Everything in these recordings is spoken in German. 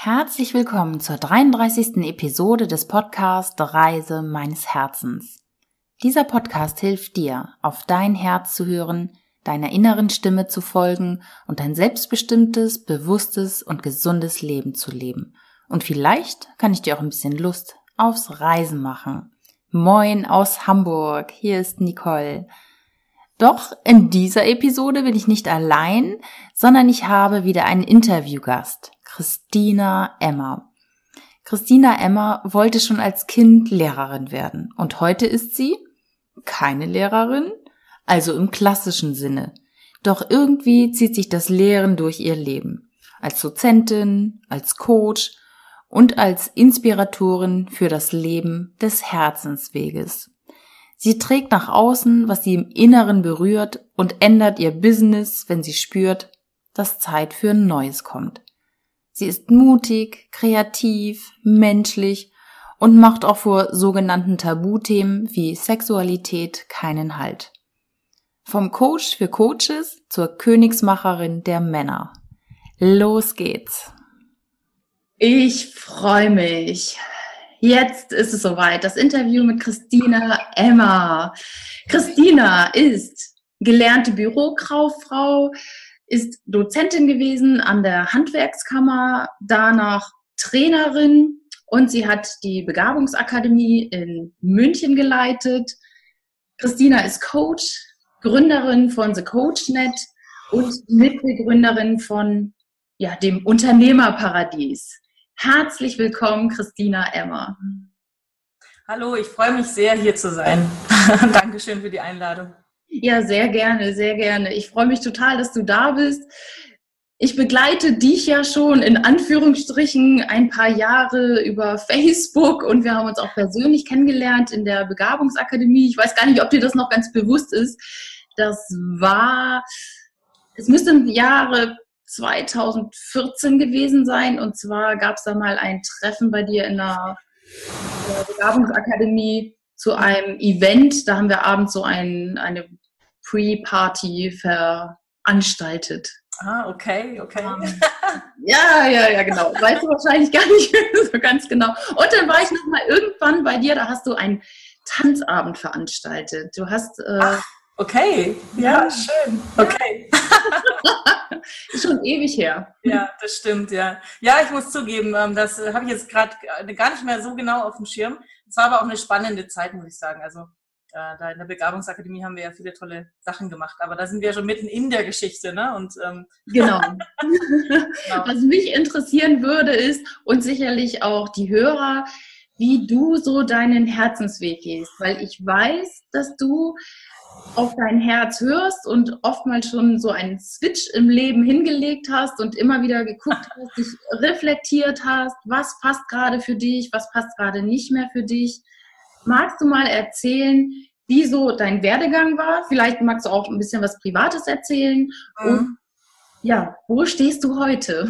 Herzlich willkommen zur 33. Episode des Podcasts Reise meines Herzens. Dieser Podcast hilft dir, auf dein Herz zu hören, deiner inneren Stimme zu folgen und ein selbstbestimmtes, bewusstes und gesundes Leben zu leben. Und vielleicht kann ich dir auch ein bisschen Lust aufs Reisen machen. Moin aus Hamburg, hier ist Nicole. Doch in dieser Episode bin ich nicht allein, sondern ich habe wieder einen Interviewgast. Christina Emmer. Christina Emmer wollte schon als Kind Lehrerin werden und heute ist sie keine Lehrerin, also im klassischen Sinne. Doch irgendwie zieht sich das Lehren durch ihr Leben. Als Dozentin, als Coach und als Inspiratorin für das Leben des Herzensweges. Sie trägt nach außen, was sie im Inneren berührt und ändert ihr Business, wenn sie spürt, dass Zeit für ein Neues kommt. Sie ist mutig, kreativ, menschlich und macht auch vor sogenannten Tabuthemen wie Sexualität keinen Halt. Vom Coach für Coaches zur Königsmacherin der Männer. Los geht's. Ich freue mich. Jetzt ist es soweit. Das Interview mit Christina Emma. Christina ist gelernte Bürokauffrau, ist Dozentin gewesen an der Handwerkskammer, danach Trainerin und sie hat die Begabungsakademie in München geleitet. Christina ist Coach, Gründerin von The CoachNet und Mitbegründerin von ja, dem Unternehmerparadies. Herzlich willkommen, Christina Emmer. Hallo, ich freue mich sehr, hier zu sein. Dankeschön für die Einladung. Ja, sehr gerne, sehr gerne. Ich freue mich total, dass du da bist. Ich begleite dich ja schon in Anführungsstrichen ein paar Jahre über Facebook und wir haben uns auch persönlich kennengelernt in der Begabungsakademie. Ich weiß gar nicht, ob dir das noch ganz bewusst ist. Das war, es müsste im Jahre 2014 gewesen sein und zwar gab es da mal ein Treffen bei dir in der, der Begabungsakademie zu einem Event. Da haben wir abends so ein, eine Pre-Party veranstaltet. Ah, okay, okay. Ähm, ja, ja, ja, genau. Weißt du wahrscheinlich gar nicht so ganz genau. Und dann war ich noch mal irgendwann bei dir, da hast du einen Tanzabend veranstaltet. Du hast. Äh, Ach, okay, ja, ja, schön. Okay. Ist schon ewig her. Ja, das stimmt, ja. Ja, ich muss zugeben, ähm, das habe ich jetzt gerade gar nicht mehr so genau auf dem Schirm. Es war aber auch eine spannende Zeit, muss ich sagen. Also äh, da in der Begabungsakademie haben wir ja viele tolle Sachen gemacht, aber da sind wir schon mitten in der Geschichte, ne? Und ähm, genau. genau. Was mich interessieren würde, ist und sicherlich auch die Hörer, wie du so deinen Herzensweg gehst, weil ich weiß, dass du auf dein Herz hörst und oftmals schon so einen Switch im Leben hingelegt hast und immer wieder geguckt hast, dich reflektiert hast, was passt gerade für dich, was passt gerade nicht mehr für dich. Magst du mal erzählen, wie so dein Werdegang war? Vielleicht magst du auch ein bisschen was Privates erzählen. Mhm. Und ja, wo stehst du heute?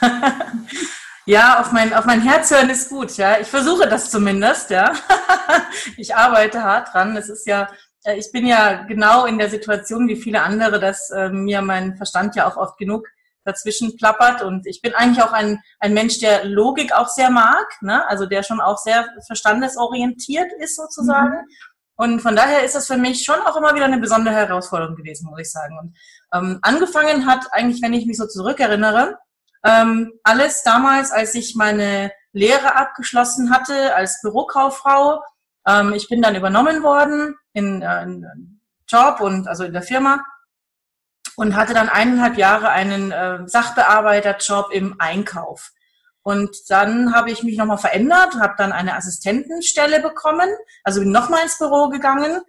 ja, auf mein, auf mein Herz hören ist gut, ja. Ich versuche das zumindest, ja. ich arbeite hart dran. Es ist ja äh, ich bin ja genau in der Situation wie viele andere, dass äh, mir mein Verstand ja auch oft genug dazwischen plappert und ich bin eigentlich auch ein, ein Mensch, der Logik auch sehr mag, ne? also der schon auch sehr verstandesorientiert ist sozusagen. Mhm. Und von daher ist das für mich schon auch immer wieder eine besondere Herausforderung gewesen, muss ich sagen. Und ähm, angefangen hat eigentlich, wenn ich mich so zurückerinnere, ähm, alles damals, als ich meine Lehre abgeschlossen hatte als Bürokauffrau, ähm, ich bin dann übernommen worden in, äh, in Job und also in der Firma und hatte dann eineinhalb Jahre einen äh, Sachbearbeiterjob im Einkauf. Und dann habe ich mich nochmal verändert, habe dann eine Assistentenstelle bekommen, also bin nochmal ins Büro gegangen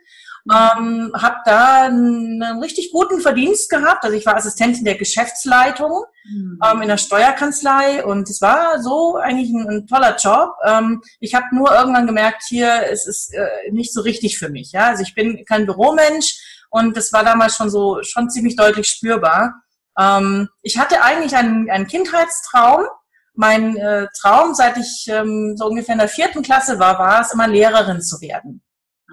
ähm, habe da einen richtig guten Verdienst gehabt. Also ich war Assistentin der Geschäftsleitung mhm. ähm, in der Steuerkanzlei und es war so eigentlich ein, ein toller Job. Ähm, ich habe nur irgendwann gemerkt, hier es ist äh, nicht so richtig für mich. Ja, also ich bin kein Büromensch und das war damals schon so schon ziemlich deutlich spürbar. Ähm, ich hatte eigentlich einen, einen Kindheitstraum. Mein äh, Traum, seit ich ähm, so ungefähr in der vierten Klasse war, war es immer Lehrerin zu werden.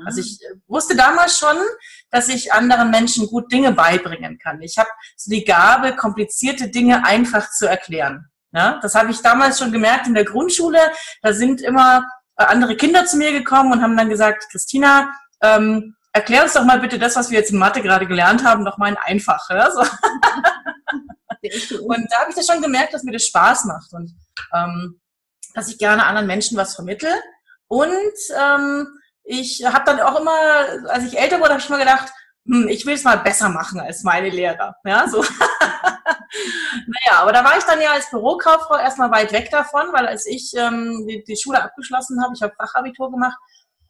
Also ich äh, wusste damals schon, dass ich anderen Menschen gut Dinge beibringen kann. Ich habe so die Gabe, komplizierte Dinge einfach zu erklären. Ja, das habe ich damals schon gemerkt in der Grundschule. Da sind immer äh, andere Kinder zu mir gekommen und haben dann gesagt, Christina, ähm, erklär uns doch mal bitte das, was wir jetzt in Mathe gerade gelernt haben, noch mal in einfach. Ja? So. und da habe ich das schon gemerkt, dass mir das Spaß macht und ähm, dass ich gerne anderen Menschen was vermittel. Und ähm, ich habe dann auch immer, als ich älter wurde, habe ich mir gedacht, hm, ich will es mal besser machen als meine Lehrer. Ja, so. naja, aber da war ich dann ja als Bürokauffrau erstmal weit weg davon, weil als ich ähm, die, die Schule abgeschlossen habe, ich habe Fachabitur gemacht,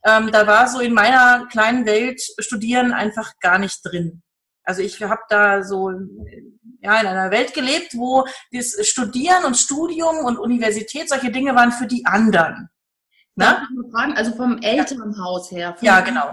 ähm, da war so in meiner kleinen Welt Studieren einfach gar nicht drin. Also ich habe da so ja in einer Welt gelebt, wo das Studieren und Studium und Universität solche Dinge waren für die anderen. Ne? Also vom Elternhaus her. ja, genau.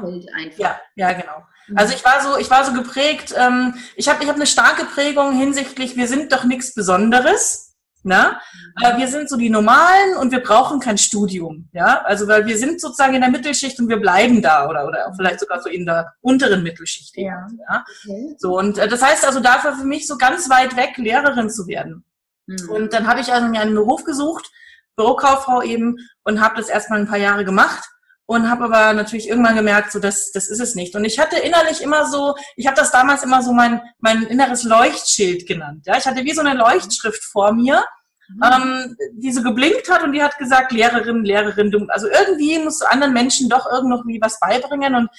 Ja, ja, genau. Also ich war so, ich war so geprägt. Ähm, ich habe, ich habe eine starke Prägung hinsichtlich. Wir sind doch nichts Besonderes. Ne? Mhm. wir sind so die Normalen und wir brauchen kein Studium. Ja, also weil wir sind sozusagen in der Mittelschicht und wir bleiben da oder oder vielleicht sogar so in der unteren Mittelschicht. Ja. ja? Okay. So und äh, das heißt also dafür für mich so ganz weit weg Lehrerin zu werden. Mhm. Und dann habe ich also mir einen Beruf gesucht, Bürokauffrau eben und habe das erstmal ein paar Jahre gemacht und habe aber natürlich irgendwann gemerkt, so das, das ist es nicht. Und ich hatte innerlich immer so, ich habe das damals immer so mein, mein inneres Leuchtschild genannt. Ja, ich hatte wie so eine Leuchtschrift vor mir, mhm. ähm, die so geblinkt hat und die hat gesagt, Lehrerin, Lehrerin, du, also irgendwie musst du anderen Menschen doch irgendwie was beibringen. Und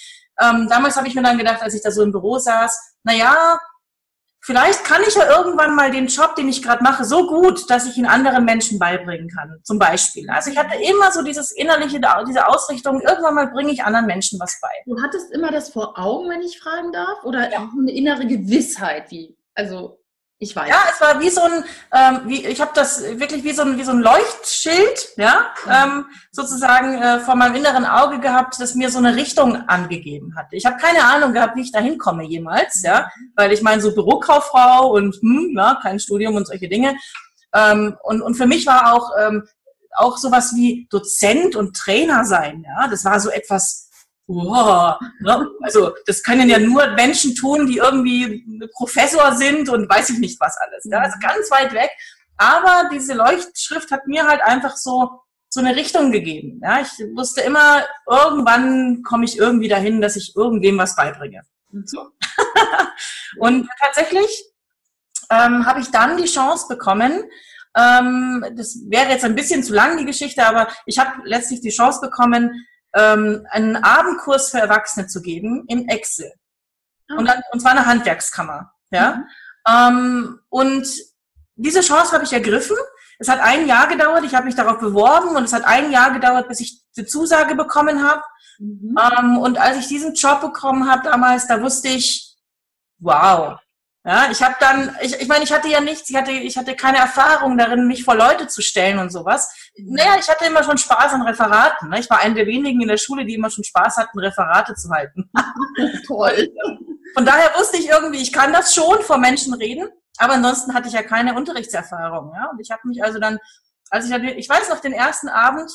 ähm, damals habe ich mir dann gedacht, als ich da so im Büro saß, na ja, vielleicht kann ich ja irgendwann mal den Job, den ich gerade mache, so gut, dass ich ihn anderen Menschen beibringen kann. Zum Beispiel. Also ich hatte immer so dieses innerliche, diese Ausrichtung, irgendwann mal bringe ich anderen Menschen was bei. Du hattest immer das vor Augen, wenn ich fragen darf? Oder ja. eine innere Gewissheit, wie, also ich weiß. Ja, es war wie so ein, ähm, wie, ich habe das wirklich wie so ein, wie so ein Leuchtschild, ja, ähm, sozusagen äh, vor meinem inneren Auge gehabt, das mir so eine Richtung angegeben hat. Ich habe keine Ahnung gehabt, wie ich da hinkomme jemals, ja, weil ich meine, so Bürokauffrau und hm, ja, kein Studium und solche Dinge. Ähm, und, und für mich war auch, ähm, auch sowas wie Dozent und Trainer sein, ja, das war so etwas, wow, ne? also das können ja nur Menschen tun, die irgendwie Professor sind und weiß ich nicht was alles. Ja? Also ganz weit weg. Aber diese Leuchtschrift hat mir halt einfach so so eine Richtung gegeben. Ja? Ich wusste immer, irgendwann komme ich irgendwie dahin, dass ich irgendwem was beibringe. So. und tatsächlich ähm, habe ich dann die Chance bekommen, ähm, das wäre jetzt ein bisschen zu lang die Geschichte, aber ich habe letztlich die Chance bekommen, ähm, einen Abendkurs für Erwachsene zu geben in Excel. Und, dann, und zwar eine Handwerkskammer. Ja? Mhm. Ähm, und diese Chance habe ich ergriffen. Es hat ein Jahr gedauert, ich habe mich darauf beworben und es hat ein Jahr gedauert, bis ich die Zusage bekommen habe. Mhm. Ähm, und als ich diesen Job bekommen habe damals, da wusste ich, wow, ja, ich habe dann, ich, ich meine, ich hatte ja nichts, ich hatte, ich hatte keine Erfahrung darin, mich vor Leute zu stellen und sowas. Naja, ich hatte immer schon Spaß an Referaten. Ne? Ich war eine der wenigen in der Schule, die immer schon Spaß hatten, Referate zu halten. Toll. Von daher wusste ich irgendwie, ich kann das schon vor Menschen reden, aber ansonsten hatte ich ja keine Unterrichtserfahrung. Ja? Und ich habe mich also dann, als ich, ich weiß noch den ersten Abend,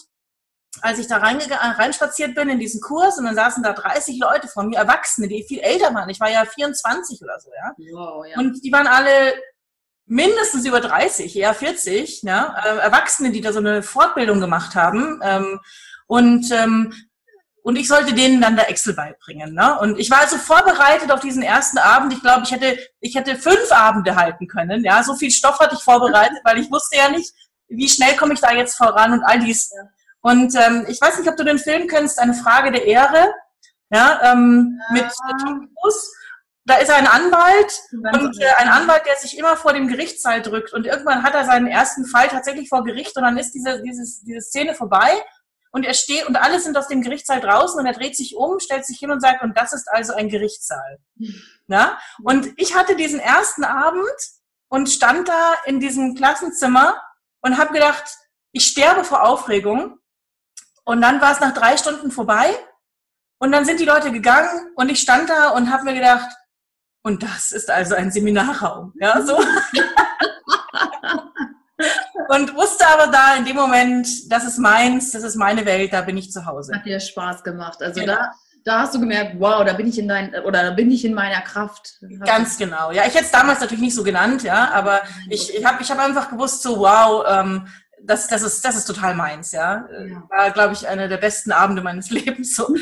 als ich da reinspaziert bin in diesen Kurs und dann saßen da 30 Leute vor mir, Erwachsene, die viel älter waren. Ich war ja 24 oder so, ja. Wow, ja. Und die waren alle mindestens über 30, eher 40, ja. Äh, Erwachsene, die da so eine Fortbildung gemacht haben. Ähm, und, ähm, und ich sollte denen dann da Excel beibringen. Ne? Und ich war also vorbereitet auf diesen ersten Abend. Ich glaube, ich hätte, ich hätte fünf Abende halten können. Ja, so viel Stoff hatte ich vorbereitet, weil ich wusste ja nicht, wie schnell komme ich da jetzt voran und all dies. Und ähm, ich weiß nicht, ob du den Film kennst, eine Frage der Ehre, ja, ähm, ja. mit Tom Cruise. Da ist ein Anwalt und äh, ein Anwalt, der sich immer vor dem Gerichtssaal drückt und irgendwann hat er seinen ersten Fall tatsächlich vor Gericht und dann ist diese, dieses, diese Szene vorbei und er steht und alle sind aus dem Gerichtssaal draußen und er dreht sich um, stellt sich hin und sagt, und das ist also ein Gerichtssaal. Ja? Und ich hatte diesen ersten Abend und stand da in diesem Klassenzimmer und habe gedacht, ich sterbe vor Aufregung und dann war es nach drei Stunden vorbei und dann sind die Leute gegangen und ich stand da und habe mir gedacht, und das ist also ein Seminarraum, ja, so. und wusste aber da in dem Moment, das ist meins, das ist meine Welt, da bin ich zu Hause. Hat dir Spaß gemacht. Also genau. da da hast du gemerkt, wow, da bin ich in dein, oder da bin ich in meiner Kraft. Ganz genau. Ja, ich hätte es damals natürlich nicht so genannt, ja, aber ich, ich habe ich hab einfach gewusst, so wow, ähm, das, das, ist, das ist total meins, ja. ja. War, glaube ich, einer der besten Abende meines Lebens. So.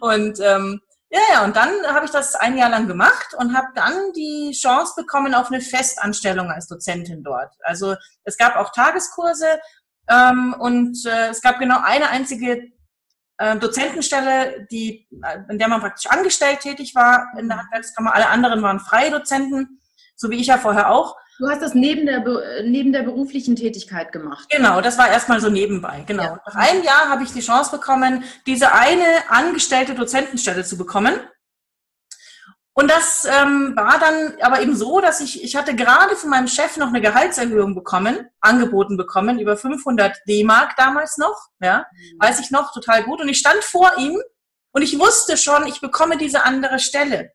und ähm, ja, ja, und dann habe ich das ein Jahr lang gemacht und habe dann die Chance bekommen auf eine Festanstellung als Dozentin dort. Also es gab auch Tageskurse ähm, und äh, es gab genau eine einzige äh, Dozentenstelle, die, in der man praktisch angestellt tätig war in der Handwerkskammer. Alle anderen waren freie Dozenten, so wie ich ja vorher auch. Du hast das neben der, neben der beruflichen Tätigkeit gemacht. Genau, das war erstmal so nebenbei. Genau. Ja. Nach einem Jahr habe ich die Chance bekommen, diese eine angestellte Dozentenstelle zu bekommen. Und das ähm, war dann aber eben so, dass ich, ich hatte gerade von meinem Chef noch eine Gehaltserhöhung bekommen, angeboten bekommen, über 500 D-Mark damals noch, ja, mhm. weiß ich noch, total gut. Und ich stand vor ihm und ich wusste schon, ich bekomme diese andere Stelle.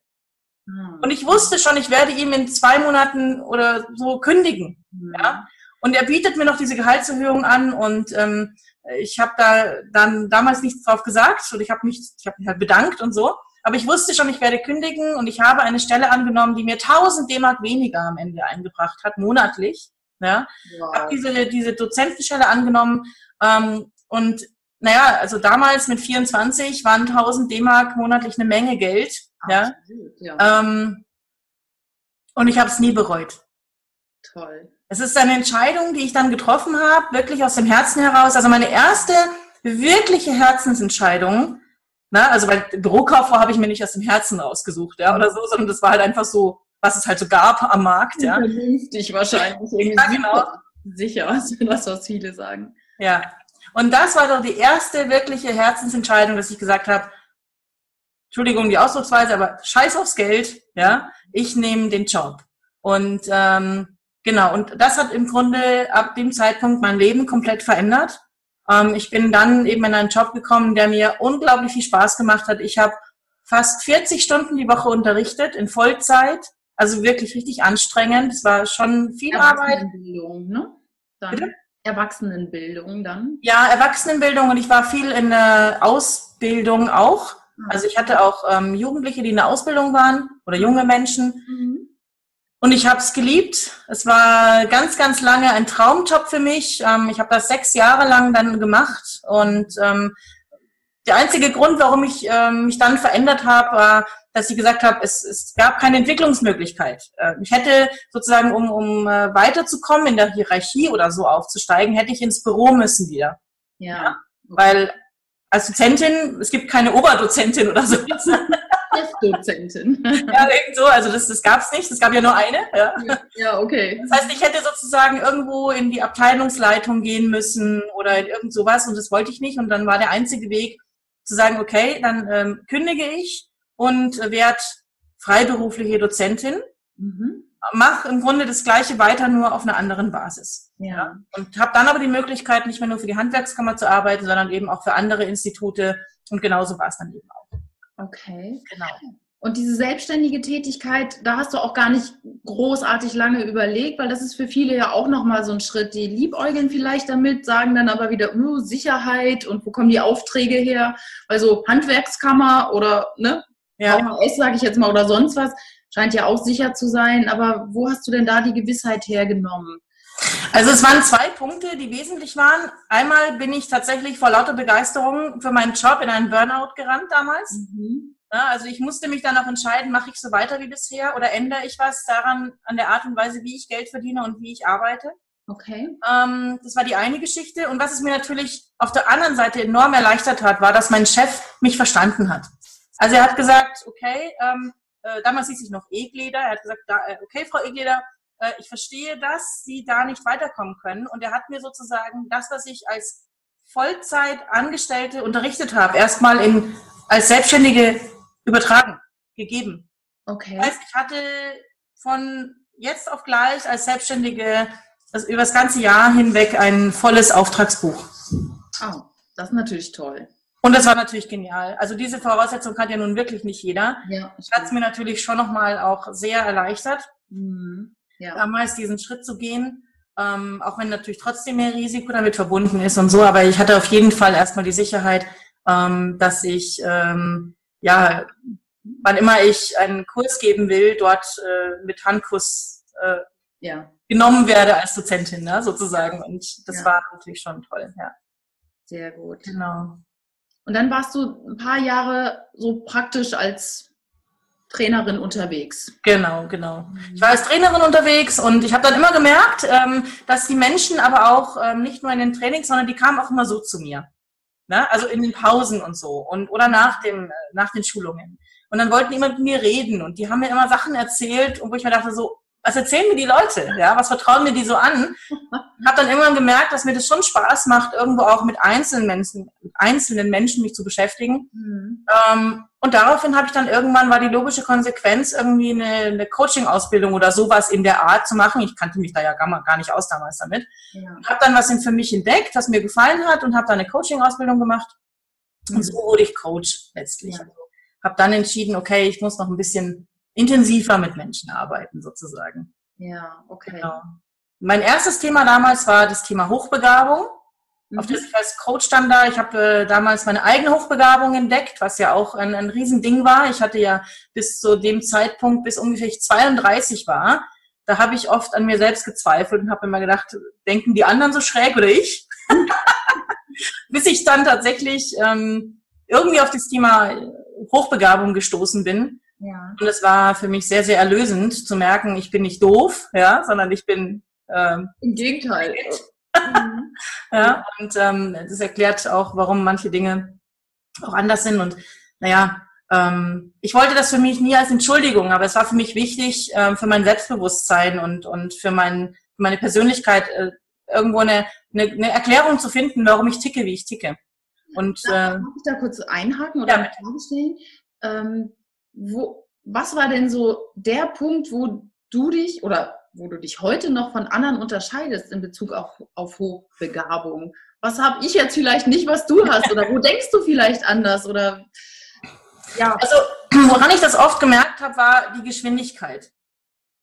Mhm. Und ich wusste schon, ich werde ihm in zwei Monaten oder so kündigen. Mhm. Ja? Und er bietet mir noch diese Gehaltserhöhung an und ähm, ich habe da dann damals nichts drauf gesagt und ich habe mich, ich habe mich halt bedankt und so. Aber ich wusste schon, ich werde kündigen und ich habe eine Stelle angenommen, die mir 1000 D-Mark weniger am Ende eingebracht hat, monatlich. Ja? Wow. habe diese, diese Dozentenstelle angenommen ähm, und naja, also damals mit 24 waren 1000 D-Mark monatlich eine Menge Geld. Ja? ja. Ähm, und ich habe es nie bereut. Toll. Es ist eine Entscheidung, die ich dann getroffen habe, wirklich aus dem Herzen heraus. Also meine erste wirkliche Herzensentscheidung, na, also bei Bürokauffrau habe ich mir nicht aus dem Herzen rausgesucht, ja, oder so, sondern das war halt einfach so, was es halt so gab am Markt, ja. Vernünftig wahrscheinlich. Irgendwie ja, genau. Sicher, das was viele sagen. Ja. Und das war doch die erste wirkliche Herzensentscheidung, dass ich gesagt habe, Entschuldigung die Ausdrucksweise, aber scheiß aufs Geld, ja, ich nehme den Job. Und ähm, genau, und das hat im Grunde ab dem Zeitpunkt mein Leben komplett verändert. Ähm, ich bin dann eben in einen Job gekommen, der mir unglaublich viel Spaß gemacht hat. Ich habe fast 40 Stunden die Woche unterrichtet in Vollzeit, also wirklich richtig anstrengend. Es war schon viel Arbeit. Ne? Dann. Erwachsenenbildung dann? Ja, Erwachsenenbildung und ich war viel in der Ausbildung auch. Also ich hatte auch ähm, Jugendliche, die in der Ausbildung waren oder junge Menschen. Mhm. Und ich habe es geliebt. Es war ganz, ganz lange ein Traumjob für mich. Ähm, ich habe das sechs Jahre lang dann gemacht. Und ähm, der einzige Grund, warum ich ähm, mich dann verändert habe, war, dass ich gesagt habe, es, es gab keine Entwicklungsmöglichkeit. Äh, ich hätte sozusagen, um, um äh, weiterzukommen in der Hierarchie oder so aufzusteigen, hätte ich ins Büro müssen wieder. Ja. ja? Weil als Dozentin, es gibt keine Oberdozentin oder so. Chefdozentin. ja, irgend so, also das, das gab es nicht, es gab ja nur eine. Ja. ja, okay. Das heißt, ich hätte sozusagen irgendwo in die Abteilungsleitung gehen müssen oder in irgend sowas und das wollte ich nicht. Und dann war der einzige Weg zu sagen, okay, dann ähm, kündige ich und werde freiberufliche Dozentin. Mhm. Mach im Grunde das Gleiche weiter, nur auf einer anderen Basis. Ja. Und habe dann aber die Möglichkeit, nicht mehr nur für die Handwerkskammer zu arbeiten, sondern eben auch für andere Institute. Und genauso war es dann eben auch. Okay. Genau. Und diese selbstständige Tätigkeit, da hast du auch gar nicht großartig lange überlegt, weil das ist für viele ja auch nochmal so ein Schritt. Die liebäugeln vielleicht damit, sagen dann aber wieder, uh, Sicherheit und wo kommen die Aufträge her? Also Handwerkskammer oder ne, ja. VHS sage ich jetzt mal oder sonst was, scheint ja auch sicher zu sein. Aber wo hast du denn da die Gewissheit hergenommen? Also es waren zwei Punkte, die wesentlich waren. Einmal bin ich tatsächlich vor lauter Begeisterung für meinen Job in einen Burnout gerannt damals. Mhm. Ja, also ich musste mich dann auch entscheiden, mache ich so weiter wie bisher oder ändere ich was daran an der Art und Weise, wie ich Geld verdiene und wie ich arbeite. Okay. Ähm, das war die eine Geschichte. Und was es mir natürlich auf der anderen Seite enorm erleichtert hat, war, dass mein Chef mich verstanden hat. Also er hat gesagt, okay, ähm, äh, damals hieß ich noch Egleder, er hat gesagt, da, äh, okay, Frau Egleder, äh, ich verstehe, dass Sie da nicht weiterkommen können. Und er hat mir sozusagen das, was ich als Vollzeitangestellte unterrichtet habe, erstmal in, als Selbstständige übertragen, gegeben. Okay. Das heißt, ich hatte von jetzt auf gleich als Selbstständige also über das ganze Jahr hinweg ein volles Auftragsbuch. Oh, das ist natürlich toll. Und das war natürlich genial. Also diese Voraussetzung hat ja nun wirklich nicht jeder. Ja, das hat es mir natürlich schon nochmal auch sehr erleichtert. Mhm ja. damals diesen Schritt zu gehen. Ähm, auch wenn natürlich trotzdem mehr Risiko damit verbunden ist und so, aber ich hatte auf jeden Fall erstmal die Sicherheit, ähm, dass ich ähm, ja wann immer ich einen Kurs geben will, dort äh, mit Handkuss äh, ja. genommen werde als Dozentin, ne, sozusagen. Und das ja. war natürlich schon toll, ja. Sehr gut. Genau. Und dann warst du ein paar Jahre so praktisch als Trainerin unterwegs. Genau, genau. Ich war als Trainerin unterwegs und ich habe dann immer gemerkt, ähm, dass die Menschen aber auch ähm, nicht nur in den Trainings, sondern die kamen auch immer so zu mir. Ne? Also in den Pausen und so und oder nach dem äh, nach den Schulungen. Und dann wollten die immer mit mir reden und die haben mir immer Sachen erzählt, wo ich mir dachte so, was erzählen mir die Leute? Ja, was vertrauen mir die so an? Habe dann irgendwann gemerkt, dass mir das schon Spaß macht, irgendwo auch mit einzelnen Menschen, einzelnen Menschen mich zu beschäftigen. Mhm. Ähm, und daraufhin habe ich dann irgendwann war die logische Konsequenz, irgendwie eine, eine Coaching-Ausbildung oder sowas in der Art zu machen. Ich kannte mich da ja gar, gar nicht aus damals damit. Ja. Habe dann was für mich entdeckt, was mir gefallen hat und habe dann eine Coaching-Ausbildung gemacht. Mhm. Und so wurde ich Coach letztlich. Ja. Habe dann entschieden, okay, ich muss noch ein bisschen intensiver mit Menschen arbeiten, sozusagen. Ja, okay. Genau. Mein erstes Thema damals war das Thema Hochbegabung, mhm. auf das ich als Coach dann da. Ich habe äh, damals meine eigene Hochbegabung entdeckt, was ja auch ein, ein Riesending war. Ich hatte ja bis zu dem Zeitpunkt, bis ungefähr ich 32 war, da habe ich oft an mir selbst gezweifelt und habe immer gedacht, denken die anderen so schräg oder ich? bis ich dann tatsächlich ähm, irgendwie auf das Thema Hochbegabung gestoßen bin ja. Und es war für mich sehr, sehr erlösend zu merken, ich bin nicht doof, ja, sondern ich bin ähm, im Gegenteil. Mhm. ja, und ähm, das erklärt auch, warum manche Dinge auch anders sind. Und naja, ähm, ich wollte das für mich nie als Entschuldigung, aber es war für mich wichtig, ähm, für mein Selbstbewusstsein und, und für, mein, meine Persönlichkeit äh, irgendwo eine, eine, eine Erklärung zu finden, warum ich ticke, wie ich ticke. Und äh, Darf ich da kurz einhaken oder ja, stellen? Ähm, wo, was war denn so der Punkt, wo du dich oder wo du dich heute noch von anderen unterscheidest in Bezug auf, auf Hochbegabung? Was habe ich jetzt vielleicht nicht, was du hast? Oder wo denkst du vielleicht anders? Oder ja. Also, woran ich das oft gemerkt habe, war die Geschwindigkeit,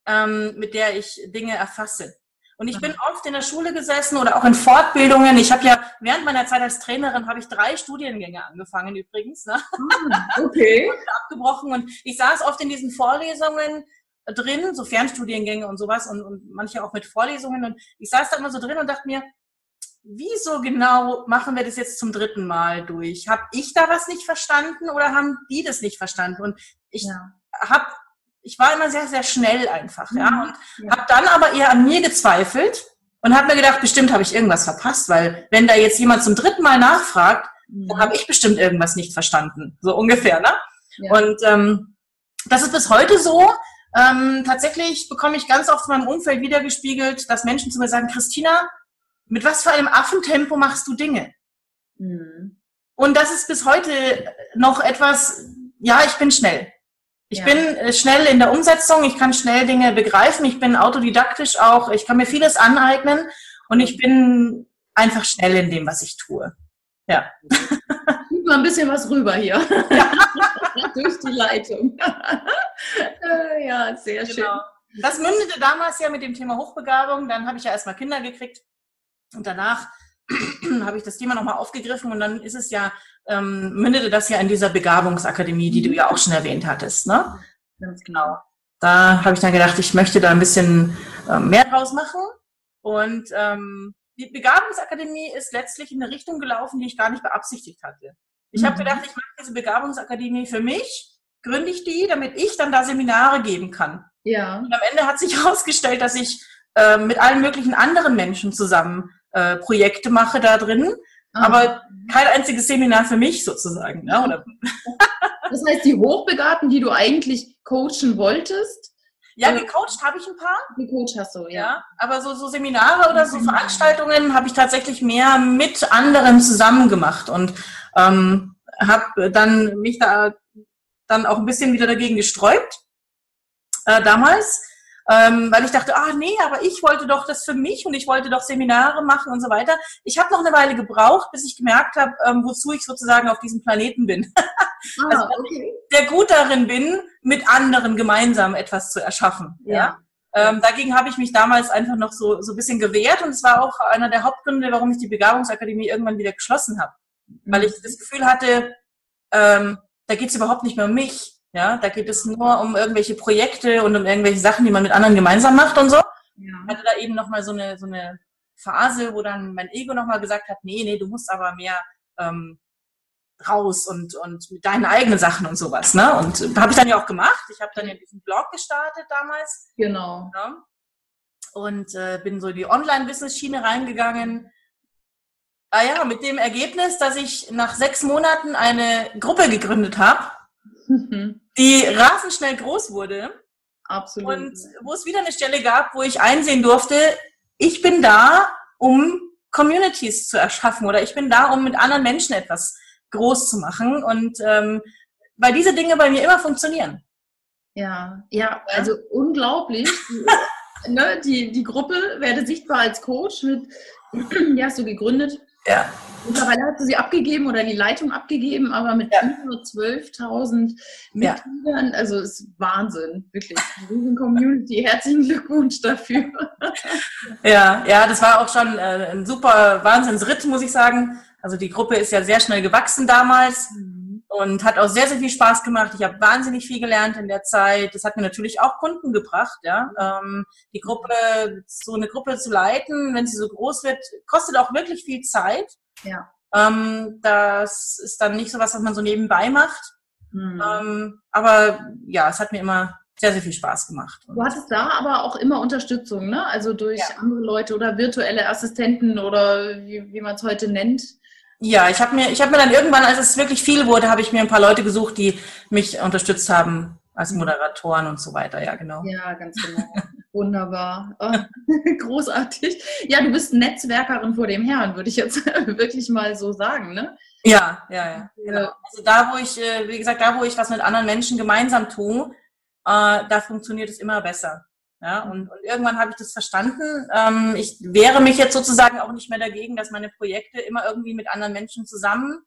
ähm, mit der ich Dinge erfasse. Und ich bin oft in der Schule gesessen oder auch in Fortbildungen. Ich habe ja während meiner Zeit als Trainerin habe ich drei Studiengänge angefangen übrigens. Ne? Ah, okay. und abgebrochen und ich saß oft in diesen Vorlesungen drin, so Fernstudiengänge und sowas und, und manche auch mit Vorlesungen und ich saß da immer so drin und dachte mir, wieso genau machen wir das jetzt zum dritten Mal durch? Habe ich da was nicht verstanden oder haben die das nicht verstanden? Und ich ja. habe ich war immer sehr, sehr schnell einfach, ja. Mhm. Und ja. habe dann aber eher an mir gezweifelt und habe mir gedacht, bestimmt habe ich irgendwas verpasst, weil wenn da jetzt jemand zum dritten Mal nachfragt, mhm. dann habe ich bestimmt irgendwas nicht verstanden. So ungefähr, ne? Ja. Und ähm, das ist bis heute so. Ähm, tatsächlich bekomme ich ganz oft in meinem Umfeld wiedergespiegelt, dass Menschen zu mir sagen, Christina, mit was für einem Affentempo machst du Dinge? Mhm. Und das ist bis heute noch etwas, ja, ich bin schnell. Ich ja. bin äh, schnell in der Umsetzung, ich kann schnell Dinge begreifen, ich bin autodidaktisch auch, ich kann mir vieles aneignen und ich bin einfach schnell in dem, was ich tue. Ja. Gib mal ein bisschen was rüber hier. Ja. Durch die Leitung. Äh, ja, sehr genau. schön. Das mündete damals ja mit dem Thema Hochbegabung. Dann habe ich ja erstmal Kinder gekriegt und danach habe ich das Thema nochmal aufgegriffen und dann ist es ja ähm, mündete das ja in dieser Begabungsakademie, die du ja auch schon erwähnt hattest. Ne? Ganz genau. Da habe ich dann gedacht, ich möchte da ein bisschen ähm, mehr draus machen. Und ähm, die Begabungsakademie ist letztlich in eine Richtung gelaufen, die ich gar nicht beabsichtigt hatte. Ich mhm. habe gedacht, ich mache diese Begabungsakademie für mich, gründe ich die, damit ich dann da Seminare geben kann. Ja. Und am Ende hat sich herausgestellt, dass ich äh, mit allen möglichen anderen Menschen zusammen äh, Projekte mache da drin aber kein einziges Seminar für mich sozusagen. Ne? Oder? Das heißt, die Hochbegabten, die du eigentlich coachen wolltest? Ja, äh, gecoacht habe ich ein paar. Gecoacht hast du, ja. ja. Aber so, so Seminare oder so mhm. Veranstaltungen habe ich tatsächlich mehr mit anderen zusammen gemacht und ähm, habe dann mich da dann auch ein bisschen wieder dagegen gesträubt äh, damals ähm, weil ich dachte, ah nee, aber ich wollte doch das für mich und ich wollte doch Seminare machen und so weiter. Ich habe noch eine Weile gebraucht, bis ich gemerkt habe, ähm, wozu ich sozusagen auf diesem Planeten bin. Ah, also, okay. der gut darin bin, mit anderen gemeinsam etwas zu erschaffen. Ja. ja? Ähm, dagegen habe ich mich damals einfach noch so, so ein bisschen gewehrt und es war auch einer der Hauptgründe, warum ich die Begabungsakademie irgendwann wieder geschlossen habe. weil ich das Gefühl hatte, ähm, da geht es überhaupt nicht mehr um mich. Ja, da geht es nur um irgendwelche Projekte und um irgendwelche Sachen, die man mit anderen gemeinsam macht und so. Ja. Hatte da eben nochmal so eine, so eine Phase, wo dann mein Ego nochmal gesagt hat, nee, nee, du musst aber mehr ähm, raus und, und mit deinen eigenen Sachen und sowas. Ne? Und habe ich dann ja auch gemacht. Ich habe dann ja diesen Blog gestartet damals. Genau. Ne? Und äh, bin so in die Online-Business-Schiene reingegangen. Ah ja, mit dem Ergebnis, dass ich nach sechs Monaten eine Gruppe gegründet habe, die rasend schnell groß wurde. Absolut. Und wo es wieder eine Stelle gab, wo ich einsehen durfte, ich bin da, um Communities zu erschaffen oder ich bin da, um mit anderen Menschen etwas groß zu machen und ähm, weil diese Dinge bei mir immer funktionieren. Ja, ja, also unglaublich. ne, die, die Gruppe werde sichtbar als Coach mit, die hast du gegründet. Ja. Mittlerweile hast du sie abgegeben oder die Leitung abgegeben, aber mit ja. über 12.000 Mitgliedern, ja. also ist Wahnsinn, wirklich. Riesen Community, herzlichen Glückwunsch dafür. Ja, ja, das war auch schon äh, ein super Wahnsinnsritt, muss ich sagen. Also die Gruppe ist ja sehr schnell gewachsen damals. Und hat auch sehr, sehr viel Spaß gemacht. Ich habe wahnsinnig viel gelernt in der Zeit. Das hat mir natürlich auch Kunden gebracht, ja. Ähm, die Gruppe, so eine Gruppe zu leiten, wenn sie so groß wird, kostet auch wirklich viel Zeit. Ja. Ähm, das ist dann nicht so was, was man so nebenbei macht. Mhm. Ähm, aber ja, es hat mir immer sehr, sehr viel Spaß gemacht. Du hattest da aber auch immer Unterstützung, ne? Also durch ja. andere Leute oder virtuelle Assistenten oder wie, wie man es heute nennt. Ja, ich habe mir, ich habe mir dann irgendwann, als es wirklich viel wurde, habe ich mir ein paar Leute gesucht, die mich unterstützt haben als mhm. Moderatoren und so weiter. Ja, genau. Ja, ganz genau. Wunderbar. Oh, großartig. Ja, du bist Netzwerkerin vor dem Herrn, würde ich jetzt wirklich mal so sagen, ne? Ja, ja, ja. Genau. Also da, wo ich, äh, wie gesagt, da, wo ich was mit anderen Menschen gemeinsam tue, äh, da funktioniert es immer besser. Ja, und, und irgendwann habe ich das verstanden. Ähm, ich wehre mich jetzt sozusagen auch nicht mehr dagegen, dass meine Projekte immer irgendwie mit anderen Menschen zusammen,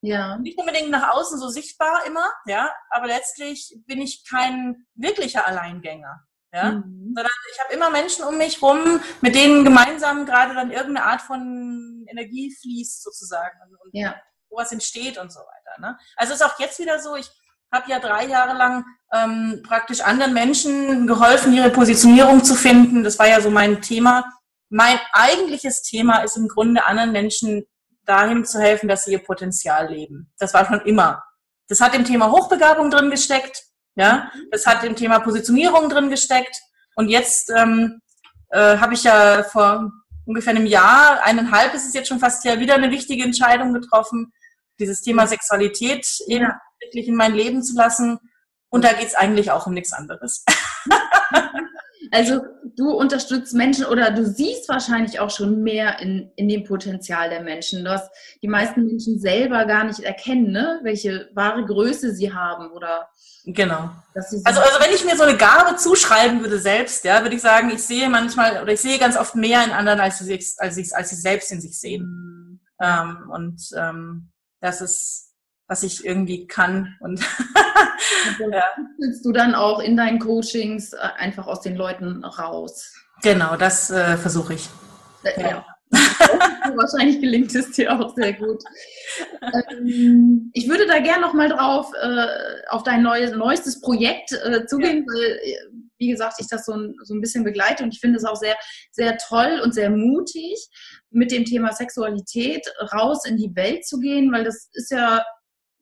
ja. nicht unbedingt nach außen so sichtbar immer, ja, aber letztlich bin ich kein wirklicher Alleingänger. Ja, mhm. sondern ich habe immer Menschen um mich rum, mit denen gemeinsam gerade dann irgendeine Art von Energie fließt sozusagen und, und ja. wo was entsteht und so weiter. Ne? Also ist auch jetzt wieder so, ich habe ja drei Jahre lang ähm, praktisch anderen Menschen geholfen, ihre Positionierung zu finden. Das war ja so mein Thema. Mein eigentliches Thema ist im Grunde anderen Menschen dahin zu helfen, dass sie ihr Potenzial leben. Das war schon immer. Das hat im Thema Hochbegabung drin gesteckt. Ja, das hat im Thema Positionierung drin gesteckt. Und jetzt ähm, äh, habe ich ja vor ungefähr einem Jahr, eineinhalb ist es jetzt schon fast ja wieder eine wichtige Entscheidung getroffen, dieses Thema Sexualität eben wirklich in mein Leben zu lassen. Und da geht es eigentlich auch um nichts anderes. Also du unterstützt Menschen oder du siehst wahrscheinlich auch schon mehr in, in dem Potenzial der Menschen, was die meisten Menschen selber gar nicht erkennen, ne? welche wahre Größe sie haben oder Genau. also, also wenn ich mir so eine Gabe zuschreiben würde selbst, ja, würde ich sagen, ich sehe manchmal oder ich sehe ganz oft mehr in anderen, als sie, als ich, als sie selbst in sich sehen. Mhm. Ähm, und ähm, das ist was ich irgendwie kann. Und ja. Willst du dann auch in deinen Coachings äh, einfach aus den Leuten raus? Genau, das äh, versuche ich. Äh, ja. ja. Wahrscheinlich gelingt es dir auch sehr gut. Ähm, ich würde da gerne nochmal drauf äh, auf dein neues, neuestes Projekt äh, zugehen, ja. weil, äh, wie gesagt, ich das so ein, so ein bisschen begleite und ich finde es auch sehr, sehr toll und sehr mutig, mit dem Thema Sexualität raus in die Welt zu gehen, weil das ist ja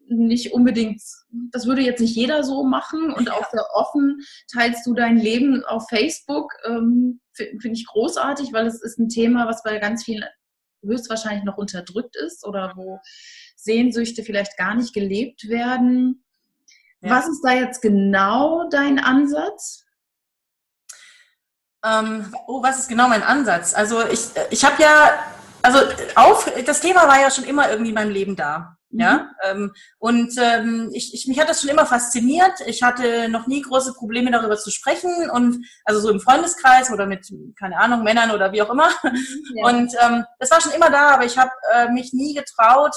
nicht unbedingt, das würde jetzt nicht jeder so machen und auch sehr offen teilst du dein Leben auf Facebook. Ähm, Finde ich großartig, weil es ist ein Thema, was bei ganz vielen höchstwahrscheinlich noch unterdrückt ist oder wo Sehnsüchte vielleicht gar nicht gelebt werden. Ja. Was ist da jetzt genau dein Ansatz? Ähm, oh, was ist genau mein Ansatz? Also ich, ich habe ja, also auf, das Thema war ja schon immer irgendwie in meinem Leben da. Ja, mhm. ähm, und ähm, ich, ich, mich hat das schon immer fasziniert. Ich hatte noch nie große Probleme darüber zu sprechen und also so im Freundeskreis oder mit, keine Ahnung, Männern oder wie auch immer. Ja. Und ähm, das war schon immer da, aber ich habe äh, mich nie getraut,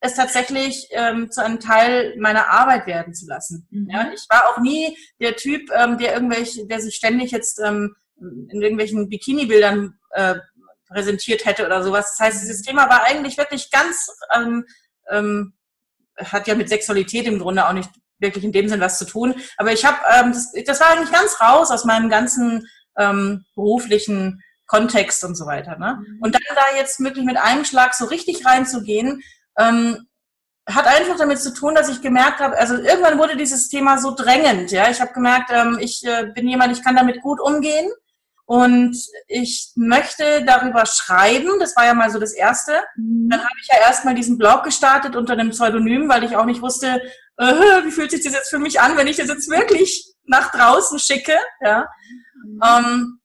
es tatsächlich ähm, zu einem Teil meiner Arbeit werden zu lassen. Mhm. Ja, ich war auch nie der Typ, ähm, der irgendwelche, der sich ständig jetzt ähm, in irgendwelchen Bikini-Bildern äh, präsentiert hätte oder sowas. Das heißt, dieses Thema war eigentlich wirklich ganz ähm, ähm, hat ja mit Sexualität im Grunde auch nicht wirklich in dem Sinn was zu tun. Aber ich habe, ähm, das, das, war eigentlich ganz raus aus meinem ganzen ähm, beruflichen Kontext und so weiter. Ne? Mhm. Und dann da jetzt wirklich mit einem Schlag so richtig reinzugehen, ähm, hat einfach damit zu tun, dass ich gemerkt habe, also irgendwann wurde dieses Thema so drängend. Ja, ich habe gemerkt, ähm, ich äh, bin jemand, ich kann damit gut umgehen und ich möchte darüber schreiben. Das war ja mal so das Erste. Mhm. Dann habe ich ja erstmal diesen Blog gestartet unter einem Pseudonym, weil ich auch nicht wusste, äh, wie fühlt sich das jetzt für mich an, wenn ich das jetzt wirklich nach draußen schicke. Ja. Mhm. Ähm,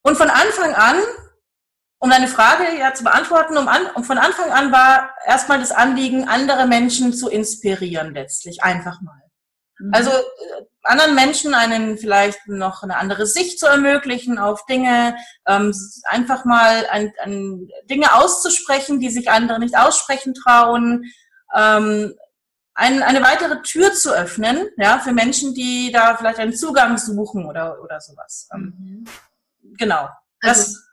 und von Anfang an, um deine Frage ja zu beantworten, um, an, um von Anfang an war erstmal das Anliegen, andere Menschen zu inspirieren letztlich, einfach mal. Mhm. Also anderen Menschen einen vielleicht noch eine andere Sicht zu ermöglichen auf Dinge, ähm, einfach mal ein, ein, Dinge auszusprechen, die sich andere nicht aussprechen trauen, ähm, ein, eine weitere Tür zu öffnen, ja, für Menschen, die da vielleicht einen Zugang suchen oder, oder sowas. Ähm, mhm genau. Das,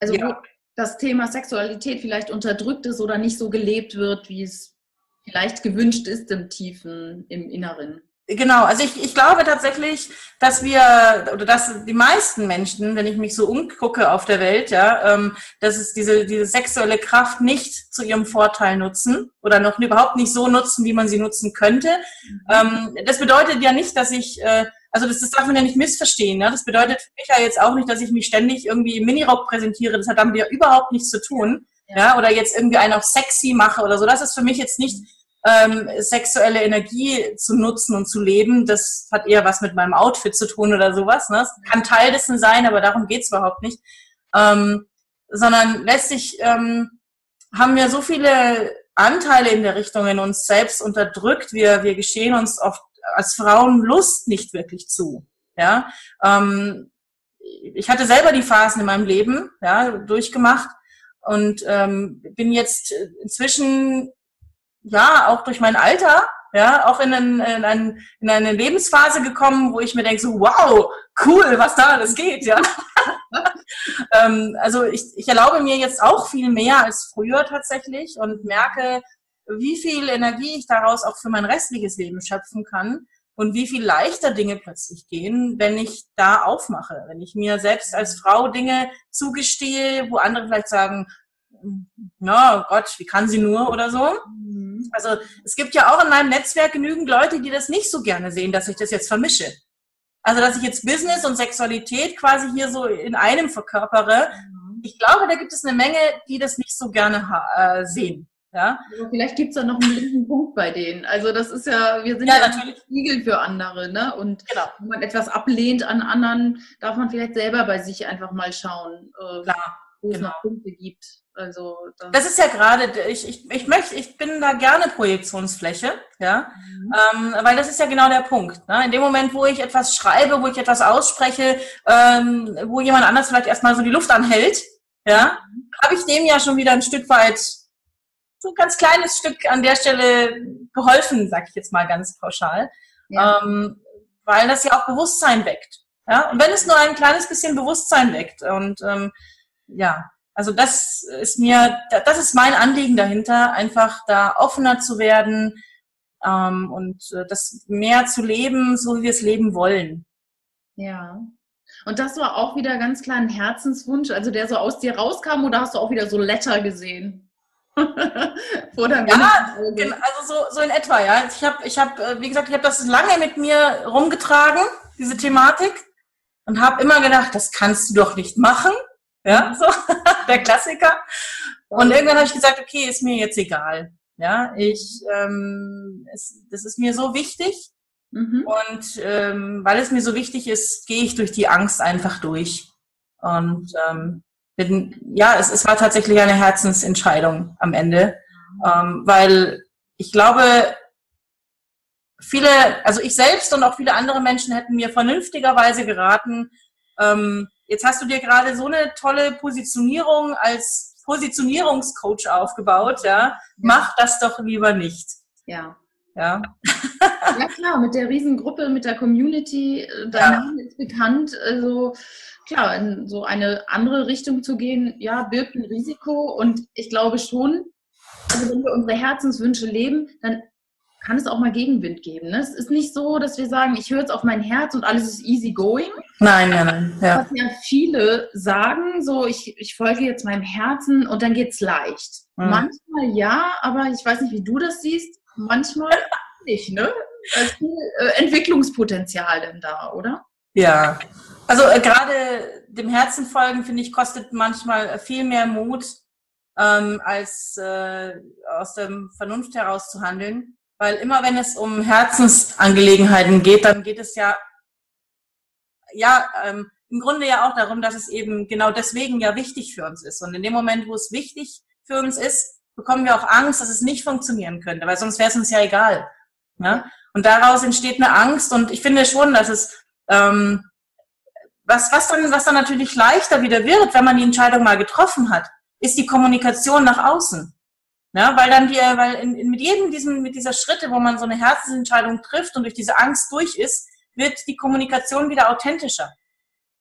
also, also ja. das Thema Sexualität vielleicht unterdrückt ist oder nicht so gelebt wird, wie es vielleicht gewünscht ist im Tiefen, im Inneren. Genau, also ich, ich glaube tatsächlich, dass wir oder dass die meisten Menschen, wenn ich mich so umgucke auf der Welt, ja, ähm, dass es diese, diese sexuelle Kraft nicht zu ihrem Vorteil nutzen oder noch überhaupt nicht so nutzen, wie man sie nutzen könnte. Mhm. Ähm, das bedeutet ja nicht, dass ich äh, also das, das darf man ja nicht missverstehen. Ne? Das bedeutet für mich ja jetzt auch nicht, dass ich mich ständig irgendwie im Minirock präsentiere. Das hat damit ja überhaupt nichts zu tun. Ja. ja. Oder jetzt irgendwie einen auf sexy mache oder so. Das ist für mich jetzt nicht ähm, sexuelle Energie zu nutzen und zu leben. Das hat eher was mit meinem Outfit zu tun oder sowas. Ne? Das kann Teil dessen sein, aber darum geht's überhaupt nicht. Ähm, sondern letztlich ähm, haben wir so viele Anteile in der Richtung in uns selbst unterdrückt. Wir, wir geschehen uns oft als Frauen Lust nicht wirklich zu. Ja, ähm, ich hatte selber die Phasen in meinem Leben ja, durchgemacht und ähm, bin jetzt inzwischen ja auch durch mein Alter ja auch in, einen, in, einen, in eine Lebensphase gekommen, wo ich mir denke so wow cool was da alles geht ja ähm, also ich, ich erlaube mir jetzt auch viel mehr als früher tatsächlich und merke wie viel Energie ich daraus auch für mein restliches Leben schöpfen kann und wie viel leichter Dinge plötzlich gehen, wenn ich da aufmache, wenn ich mir selbst als Frau Dinge zugestehe, wo andere vielleicht sagen, na oh Gott, wie kann sie nur oder so. Mhm. Also es gibt ja auch in meinem Netzwerk genügend Leute, die das nicht so gerne sehen, dass ich das jetzt vermische. Also dass ich jetzt Business und Sexualität quasi hier so in einem verkörpere. Mhm. Ich glaube, da gibt es eine Menge, die das nicht so gerne äh, sehen. Ja? Also vielleicht gibt es da noch einen blinden Punkt bei denen. Also das ist ja, wir sind ja, ja natürlich Spiegel für andere, ne? Und genau. wenn man etwas ablehnt an anderen, darf man vielleicht selber bei sich einfach mal schauen, äh, wo es genau. noch Punkte gibt. Also das, das ist ja gerade, ich, ich, ich möchte, ich bin da gerne Projektionsfläche, ja, mhm. ähm, weil das ist ja genau der Punkt. Ne? In dem Moment, wo ich etwas schreibe, wo ich etwas ausspreche, ähm, wo jemand anders vielleicht erstmal so die Luft anhält, ja, mhm. habe ich dem ja schon wieder ein Stück weit so ein ganz kleines Stück an der Stelle geholfen, sag ich jetzt mal ganz pauschal. Ja. Ähm, weil das ja auch Bewusstsein weckt. Ja? Und wenn es nur ein kleines bisschen Bewusstsein weckt. Und ähm, ja, also das ist mir, das ist mein Anliegen dahinter, einfach da offener zu werden ähm, und äh, das mehr zu leben, so wie wir es leben wollen. Ja. Und das war auch wieder ganz klar ein Herzenswunsch, also der so aus dir rauskam oder hast du auch wieder so Letter gesehen? Vor der ja, also so, so in etwa, ja. Ich habe, ich hab, äh, wie gesagt, ich habe das lange mit mir rumgetragen, diese Thematik, und habe immer gedacht, das kannst du doch nicht machen. Ja, so der Klassiker. Und irgendwann habe ich gesagt, okay, ist mir jetzt egal. Ja, ich, ähm, es, das ist mir so wichtig. Mhm. Und ähm, weil es mir so wichtig ist, gehe ich durch die Angst einfach durch. Und ähm, bin, ja, es, es war tatsächlich eine Herzensentscheidung am Ende, ähm, weil ich glaube, viele, also ich selbst und auch viele andere Menschen hätten mir vernünftigerweise geraten, ähm, jetzt hast du dir gerade so eine tolle Positionierung als Positionierungscoach aufgebaut, ja, mach das doch lieber nicht. Ja. Ja. ja klar, mit der Riesengruppe, mit der Community, äh, dein ja. Name ist bekannt, also klar, in so eine andere Richtung zu gehen, ja, birgt ein Risiko und ich glaube schon, also wenn wir unsere Herzenswünsche leben, dann kann es auch mal Gegenwind geben. Ne? Es ist nicht so, dass wir sagen, ich höre jetzt auf mein Herz und alles ist easy going. Nein, nein, nein. Ja. Was ja viele sagen, so ich, ich folge jetzt meinem Herzen und dann geht's leicht. Mhm. Manchmal ja, aber ich weiß nicht, wie du das siehst. Manchmal nicht, ne? Da ist viel äh, Entwicklungspotenzial denn da, oder? Ja. Also äh, gerade dem Herzen folgen, finde ich, kostet manchmal viel mehr Mut, ähm, als äh, aus der Vernunft heraus zu handeln. Weil immer wenn es um Herzensangelegenheiten geht, dann geht es ja, ja, ähm, im Grunde ja auch darum, dass es eben genau deswegen ja wichtig für uns ist. Und in dem Moment, wo es wichtig für uns ist, bekommen wir auch Angst, dass es nicht funktionieren könnte, weil sonst wäre es uns ja egal. Ja? Und daraus entsteht eine Angst und ich finde schon, dass es ähm, was, was, dann, was dann natürlich leichter wieder wird, wenn man die Entscheidung mal getroffen hat, ist die Kommunikation nach außen. Ja, weil dann die, weil in, in, mit jedem diesen, mit dieser Schritte, wo man so eine Herzensentscheidung trifft und durch diese Angst durch ist, wird die Kommunikation wieder authentischer.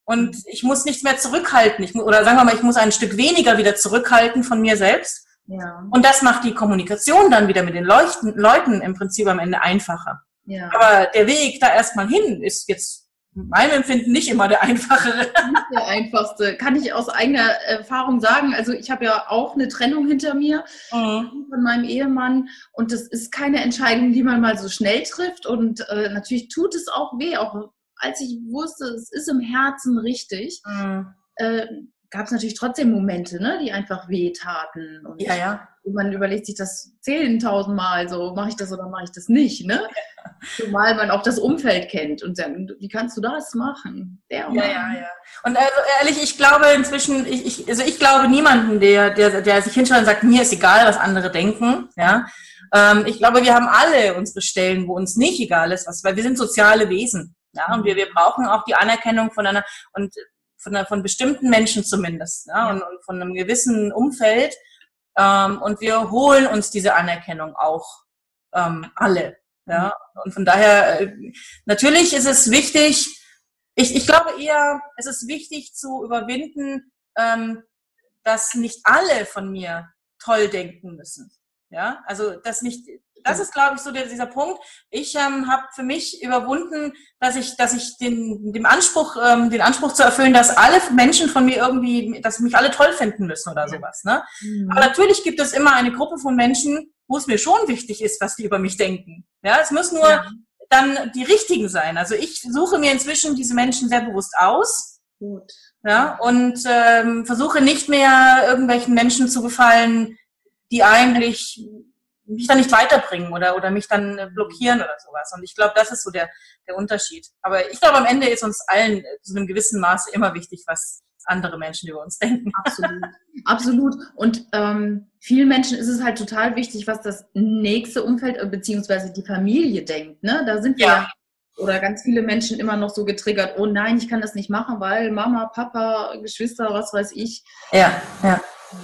Und ich muss nichts mehr zurückhalten. Ich, oder sagen wir mal, ich muss ein Stück weniger wieder zurückhalten von mir selbst. Ja. Und das macht die Kommunikation dann wieder mit den Leuchten, Leuten im Prinzip am Ende einfacher. Ja. Aber der Weg da erstmal hin ist jetzt meinem Empfinden nicht immer der einfachere. Nicht der einfachste. Kann ich aus eigener Erfahrung sagen. Also ich habe ja auch eine Trennung hinter mir mhm. von meinem Ehemann und das ist keine Entscheidung, die man mal so schnell trifft und äh, natürlich tut es auch weh, auch als ich wusste, es ist im Herzen richtig. Mhm. Äh, gab es natürlich trotzdem Momente, ne, die einfach wehtaten. Und ja, ja. Man überlegt sich das zehntausendmal, so mache ich das oder mache ich das nicht, ne? Zumal man auch das Umfeld kennt und sagt, wie kannst du das machen? Der ja, ja, ja. Und also ehrlich, ich glaube inzwischen, ich, ich, also ich glaube niemanden, der, der, der sich hinschaut und sagt, mir ist egal, was andere denken, ja. Ähm, ich glaube, wir haben alle unsere Stellen, wo uns nicht egal ist, was, weil wir sind soziale Wesen. Ja, und wir, wir brauchen auch die Anerkennung von einer, und von, einer, von bestimmten Menschen zumindest, ja, ja. Und, und, von einem gewissen Umfeld. Ähm, und wir holen uns diese Anerkennung auch ähm, alle. Ja, und von daher, äh, natürlich ist es wichtig, ich, ich glaube eher, es ist wichtig zu überwinden, ähm, dass nicht alle von mir toll denken müssen. Ja, also dass nicht, das ist, glaube ich, so der, dieser Punkt. Ich ähm, habe für mich überwunden, dass ich, dass ich den, dem Anspruch, ähm, den Anspruch zu erfüllen, dass alle Menschen von mir irgendwie, dass mich alle toll finden müssen oder sowas. Ne? Mhm. Aber natürlich gibt es immer eine Gruppe von Menschen, wo es mir schon wichtig ist, was die über mich denken. Ja, es müssen nur ja. dann die richtigen sein. Also ich suche mir inzwischen diese Menschen sehr bewusst aus. Gut. Ja, und ähm, versuche nicht mehr irgendwelchen Menschen zu gefallen, die eigentlich mich dann nicht weiterbringen oder, oder mich dann äh, blockieren oder sowas. Und ich glaube, das ist so der, der Unterschied. Aber ich glaube, am Ende ist uns allen zu einem gewissen Maße immer wichtig, was andere Menschen über uns denken. Absolut. Absolut. Und ähm, vielen Menschen ist es halt total wichtig, was das nächste Umfeld äh, beziehungsweise die Familie denkt. Ne? Da sind wir ja. oder ganz viele Menschen immer noch so getriggert, oh nein, ich kann das nicht machen, weil Mama, Papa, Geschwister, was weiß ich. Ja, ja.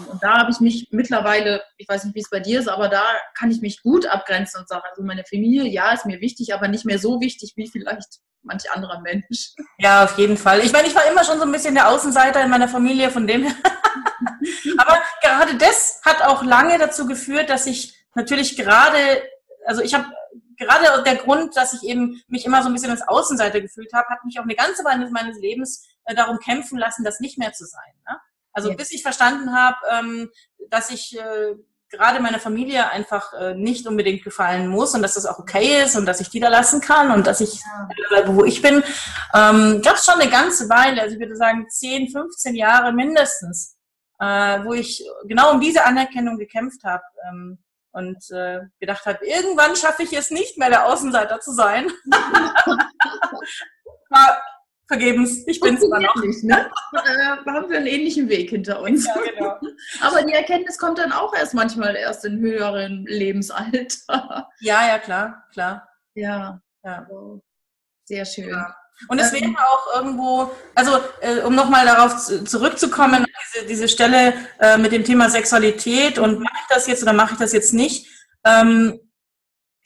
Und da habe ich mich mittlerweile, ich weiß nicht, wie es bei dir ist, aber da kann ich mich gut abgrenzen und sagen, also meine Familie, ja, ist mir wichtig, aber nicht mehr so wichtig wie vielleicht manch anderer Mensch. Ja, auf jeden Fall. Ich meine, ich war immer schon so ein bisschen der Außenseiter in meiner Familie, von dem her. aber gerade das hat auch lange dazu geführt, dass ich natürlich gerade, also ich habe gerade der Grund, dass ich eben mich immer so ein bisschen als Außenseiter gefühlt habe, hat mich auch eine ganze Weile meines Lebens äh, darum kämpfen lassen, das nicht mehr zu sein. Ne? Also bis ich verstanden habe, ähm, dass ich äh, gerade meiner Familie einfach äh, nicht unbedingt gefallen muss und dass das auch okay ist und dass ich die da lassen kann und dass ich bleibe, wo ich bin, ähm, gab es schon eine ganze Weile, also ich würde sagen 10, 15 Jahre mindestens, äh, wo ich genau um diese Anerkennung gekämpft habe ähm, und äh, gedacht habe, irgendwann schaffe ich es nicht mehr, der Außenseiter zu sein. vergebens. Ich bin es immer noch. Nicht, ne? äh, haben wir einen ähnlichen Weg hinter uns. Ja, genau. Aber die Erkenntnis kommt dann auch erst manchmal erst in höheren Lebensalter. Ja, ja, klar, klar. Ja. ja. Sehr schön. Ja. Und es ähm, wäre auch irgendwo, also äh, um nochmal darauf zurückzukommen, diese, diese Stelle äh, mit dem Thema Sexualität und mache ich das jetzt oder mache ich das jetzt nicht, ähm,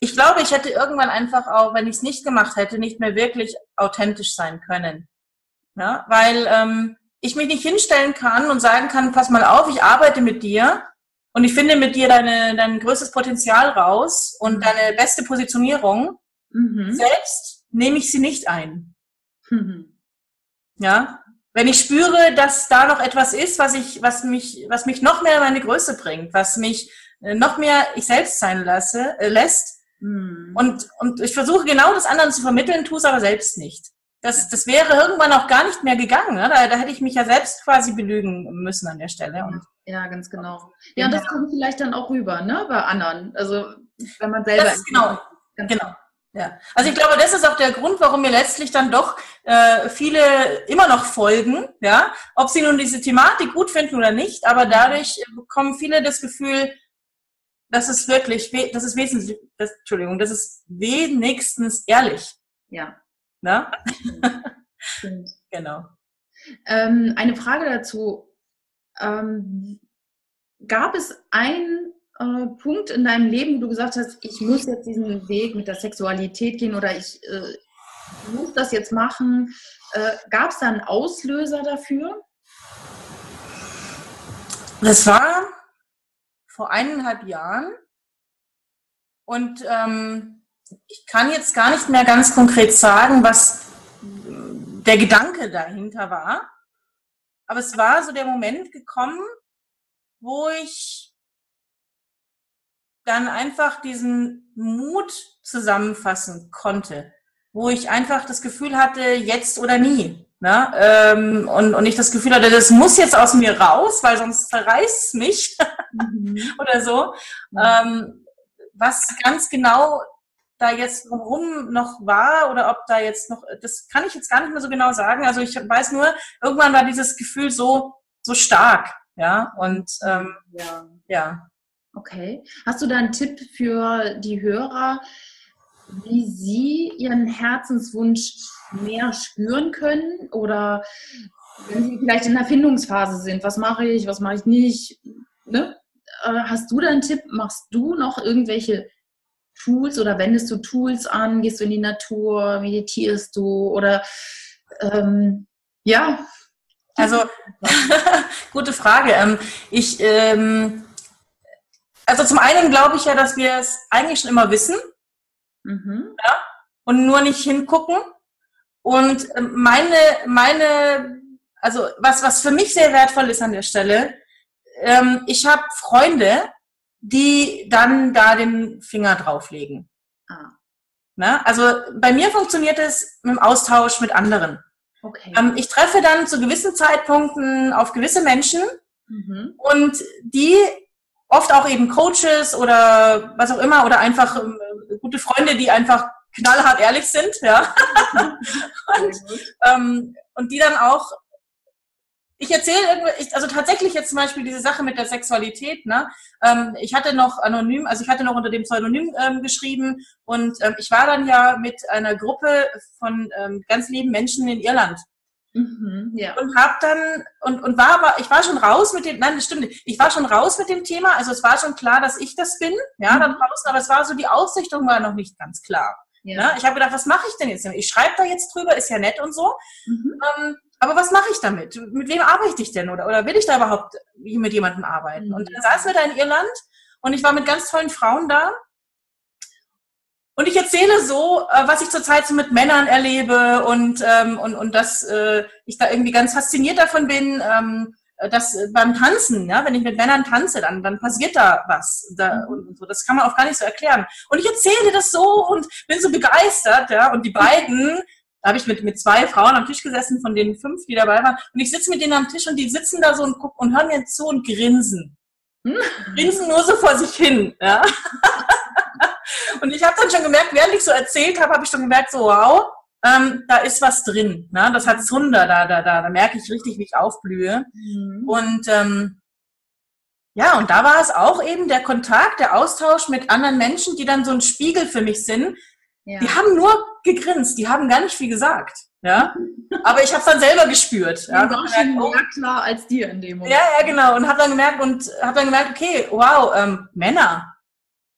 ich glaube, ich hätte irgendwann einfach auch, wenn ich es nicht gemacht hätte, nicht mehr wirklich authentisch sein können. Ja, weil ähm, ich mich nicht hinstellen kann und sagen kann, pass mal auf, ich arbeite mit dir und ich finde mit dir deine, dein größtes Potenzial raus und Mhm. deine beste Positionierung. Mhm. Selbst nehme ich sie nicht ein. Mhm. Ja, wenn ich spüre, dass da noch etwas ist, was ich, was mich, was mich noch mehr in meine Größe bringt, was mich äh, noch mehr ich selbst sein lasse, äh, lässt. Mhm. Und, und ich versuche genau das anderen zu vermitteln, tue es aber selbst nicht. Das, das wäre irgendwann auch gar nicht mehr gegangen. Ne? Da, da hätte ich mich ja selbst quasi belügen müssen an der Stelle. Und Ja, ganz genau. Ja, und das Genau. kommt vielleicht dann auch rüber, ne, bei anderen. Also, wenn man selber. Das ist genau, Ganz genau. Ja. Also ich glaube, das ist auch der Grund, warum mir letztlich dann doch äh, viele immer noch folgen, ja, ob sie nun diese Thematik gut finden oder nicht, aber dadurch bekommen viele das Gefühl, das ist wirklich, das ist wesentlich, das, Entschuldigung, das ist wenigstens ehrlich, Ja, ne? stimmt. Genau. Ähm, eine Frage dazu. Ähm, gab es einen äh, Punkt in deinem Leben, wo du gesagt hast, ich muss jetzt diesen Weg mit der Sexualität gehen oder ich äh, muss das jetzt machen? Äh, gab es da einen Auslöser dafür? Das war vor eineinhalb Jahren und ähm, ich kann jetzt gar nicht mehr ganz konkret sagen, was der Gedanke dahinter war. Aber es war so der Moment gekommen, wo ich dann einfach diesen Mut zusammenfassen konnte, wo ich einfach das Gefühl hatte, jetzt oder nie. Ne? Ähm, und, und ich das Gefühl hatte, das muss jetzt aus mir raus, weil sonst zerreißt es mich oder so. Ähm, was ganz genau da jetzt warum noch war oder ob da jetzt noch, das kann ich jetzt gar nicht mehr so genau sagen. Also ich weiß nur, irgendwann war dieses Gefühl so, so stark. Ja, und ähm, ja. ja. Okay. Hast du da einen Tipp für die Hörer, wie sie ihren Herzenswunsch mehr spüren können? Oder wenn sie vielleicht in der Findungsphase sind, was mache ich, was mache ich nicht? Ne? Äh, Hast du da einen Tipp? Machst du noch irgendwelche Tools oder wendest du Tools an? Gehst du in die Natur? Meditierst du? Oder ähm, ja, Also, gute Frage. Ähm, ich, ähm, also zum einen glaube ich ja, dass wir es eigentlich schon immer wissen mhm. und nur nicht hingucken. Und ähm, meine, meine, also was, was für mich sehr wertvoll ist an der Stelle, ähm, ich habe Freunde, die dann da den Finger drauflegen. ah, Ne? Also bei mir funktioniert es mit dem Austausch mit anderen. okay. Ähm, ich treffe dann zu gewissen Zeitpunkten auf gewisse Menschen mhm. und die oft auch eben Coaches oder was auch immer oder einfach ähm, gute Freunde, die einfach knallhart ehrlich sind, ja. und, ähm, und die dann auch, ich erzähle irgendwie, also tatsächlich jetzt zum Beispiel diese Sache mit der Sexualität, ne? Ähm, ich hatte noch anonym, also ich hatte noch unter dem Pseudonym ähm, geschrieben und ähm, ich war dann ja mit einer Gruppe von ähm, ganz lieben Menschen in Irland Mhm. Ja. und hab dann und und war aber ich war schon raus mit dem nein das stimmt nicht ich war schon raus mit dem Thema also es war schon klar dass ich das bin ja da Mhm. draußen aber es war so die Ausrichtung war noch nicht ganz klar Ja. ne? ich habe gedacht was mache ich denn jetzt ich schreibe da jetzt drüber ist ja nett und so Mhm. ähm, aber was mache ich damit mit wem arbeite ich denn oder oder will ich da überhaupt mit jemandem arbeiten Mhm. und dann saßen wir da in Irland und ich war mit ganz tollen Frauen da und ich erzähle so, äh, was ich zurzeit so mit Männern erlebe und, ähm, und, und dass äh, ich da irgendwie ganz fasziniert davon bin, ähm, dass beim Tanzen, ja, wenn ich mit Männern tanze, dann, dann passiert da was. Da, und, und so. Das kann man auch gar nicht so erklären. Und ich erzähle das so und bin so begeistert, ja. Und die beiden, da habe ich mit, mit zwei Frauen am Tisch gesessen, von den fünf, die dabei waren. Und ich sitze mit denen am Tisch und die sitzen da so und gucken und hören mir zu und grinsen. Hm? Grinsen nur so vor sich hin, ja. Und ich habe dann schon gemerkt, während ich so erzählt habe, habe ich schon gemerkt, so wow, ähm, da ist was drin. Ne? Das hat Zunder, da, da, da, da merke ich richtig, wie ich aufblühe. Mhm. Und ähm, ja, und da war es auch eben der Kontakt, der Austausch mit anderen Menschen, die dann so ein Spiegel für mich sind. Ja. Die haben nur gegrinst, die haben gar nicht viel gesagt. Ja, aber ich habe es dann selber gespürt. Ja, war schon oh, mehr klar als dir in dem Moment. ja, ja, genau. Und habe dann gemerkt und habe dann gemerkt, okay, wow, ähm, Männer.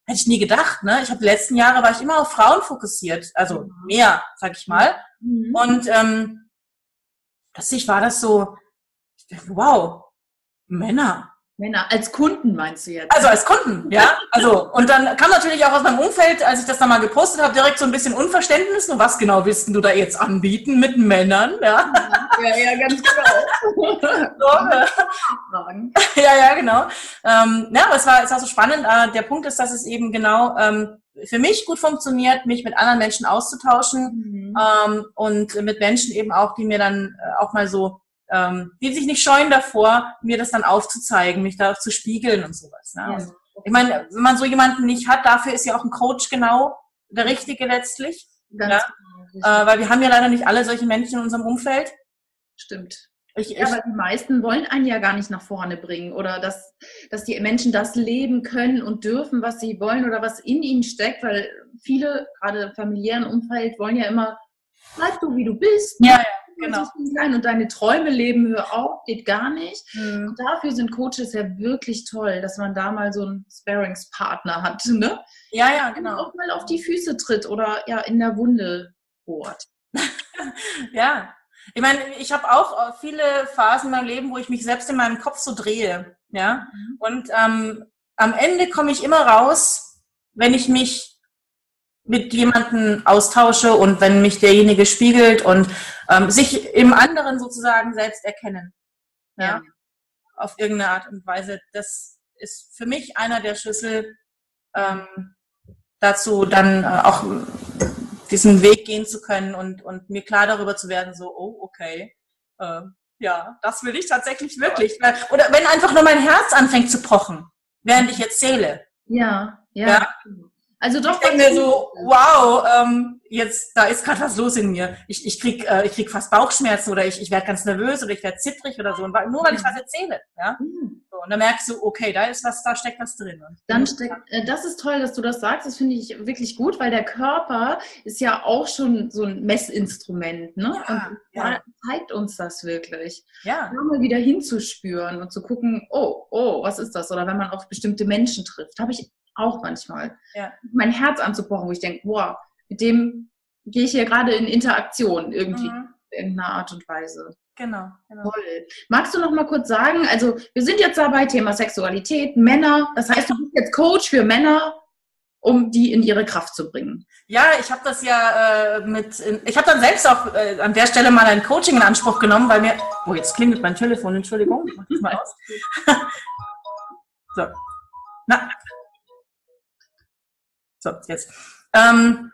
Hätte ich nie gedacht, ne? Ich habe die letzten Jahre war ich immer auf Frauen fokussiert, also mehr, sag ich mal. Mhm. Und ähm, plötzlich war das so, ich dachte, wow, Männer. Männer, als Kunden meinst du jetzt? Also als Kunden, ja. Also, und dann kam natürlich auch aus meinem Umfeld, als ich das dann mal gepostet habe, direkt so ein bisschen Unverständnis. Und was genau willst du da jetzt anbieten mit Männern? Ja, ja, ja ganz genau. so, äh, ja, ja, genau. Ähm, ja, aber es war, es war so spannend. Äh, der Punkt ist, dass es eben genau ähm, für mich gut funktioniert, mich mit anderen Menschen auszutauschen mhm. ähm, und mit Menschen eben auch, die mir dann äh, auch mal so ähm, die sich nicht scheuen davor, mir das dann aufzuzeigen, mich da zu spiegeln und sowas. Ne? Ja. ich meine, wenn man so jemanden nicht hat, dafür ist ja auch ein Coach genau der Richtige letztlich. ja? Genau, äh, weil wir haben ja leider nicht alle solche Menschen in unserem Umfeld. Stimmt. Ich, ja, aber die meisten wollen einen ja gar nicht nach vorne bringen oder dass, dass die Menschen das leben können und dürfen, was sie wollen oder was in ihnen steckt, weil viele, gerade im familiären Umfeld, wollen ja immer, bleib du wie du bist. Ja, ja genau. sein und deine Träume leben, hör auf, geht gar nicht. Mhm. Und dafür sind Coaches ja wirklich toll, dass man da mal so einen Sparringspartner hat, ne? Ja, ja, genau. Und auch mal auf die Füße tritt oder ja in der Wunde bohrt. ja. Ich meine, ich habe auch äh, viele Phasen in meinem Leben, wo ich mich selbst in meinem Kopf so drehe, ja. Mhm. Und ähm, am Ende komme ich immer raus, wenn ich mich mit jemandem austausche und wenn mich derjenige spiegelt und ähm, sich im anderen sozusagen selbst erkennen. Ja? ja. Auf irgendeine Art und Weise. Das ist für mich einer der Schlüssel ähm, dazu, dann äh, auch diesen Weg gehen zu können und, und mir klar darüber zu werden, so, oh, okay, äh, ja, das will ich tatsächlich wirklich. Oder wenn einfach nur mein Herz anfängt zu pochen, während ich erzähle. Ja, ja. ja also doch. Ich denke mir so, wow, ähm, jetzt, da ist gerade was los in mir. Ich, ich krieg, äh, ich krieg fast Bauchschmerzen oder ich, ich werde ganz nervös oder ich werde zittrig oder so. Und nur weil ich was erzähle, ja. Mhm. So, und dann merkst du, okay, da ist was, da steckt was drin. Dann steckt, äh, das ist toll, dass du das sagst. Das finde ich wirklich gut, weil der Körper ist ja auch schon so ein Messinstrument, ne? Ja, und ja. zeigt uns das wirklich. Ja. Mal wieder hinzuspüren und zu gucken, oh, oh, was ist das? Oder wenn man auf bestimmte Menschen trifft, habe ich auch manchmal. Ja. Mein Herz anzupochen, wo ich denke, boah, mit dem gehe ich hier gerade in Interaktion irgendwie, mhm. in irgendeiner Art und Weise. Genau, genau. Toll. Magst du noch mal kurz sagen, also wir sind jetzt dabei, Thema Sexualität, Männer, das heißt, du bist jetzt Coach für Männer, um die in ihre Kraft zu bringen. Ja, ich habe das ja äh, mit, ich habe dann selbst auch äh, an der Stelle mal ein Coaching in Anspruch genommen, weil mir, oh, jetzt klingelt mein Telefon, Entschuldigung, ich mach das mal aus. so. Na, so, jetzt. Ähm,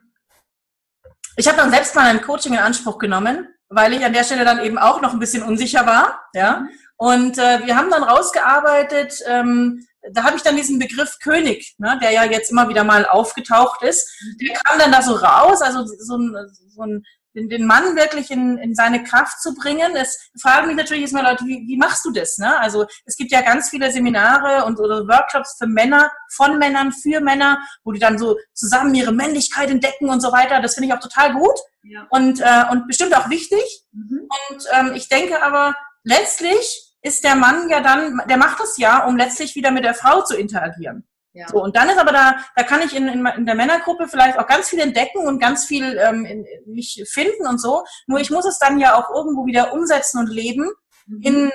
ich habe dann selbst mal ein Coaching in Anspruch genommen, weil ich an der Stelle dann eben auch noch ein bisschen unsicher war. Ja. Und äh, wir haben dann rausgearbeitet, ähm, da habe ich dann diesen Begriff König, ne, der ja jetzt immer wieder mal aufgetaucht ist, der kam dann da so raus, also so ein, so ein den, den Mann wirklich in, in seine Kraft zu bringen. Es fragen mich natürlich jetzt mal Leute, wie, wie machst du das? Ne? Also es gibt ja ganz viele Seminare und oder Workshops für Männer, von Männern, für Männer, wo die dann so zusammen ihre Männlichkeit entdecken und so weiter. Das finde ich auch total gut ja. und, äh, und bestimmt auch wichtig. Mhm. Und ähm, ich denke aber, letztlich ist der Mann ja dann, der macht das ja, um letztlich wieder mit der Frau zu interagieren. Ja. So, und dann ist aber da, da kann ich in, in, in der Männergruppe vielleicht auch ganz viel entdecken und ganz viel ähm, in, mich finden und so. Nur ich muss es dann ja auch irgendwo wieder umsetzen und leben mhm. in,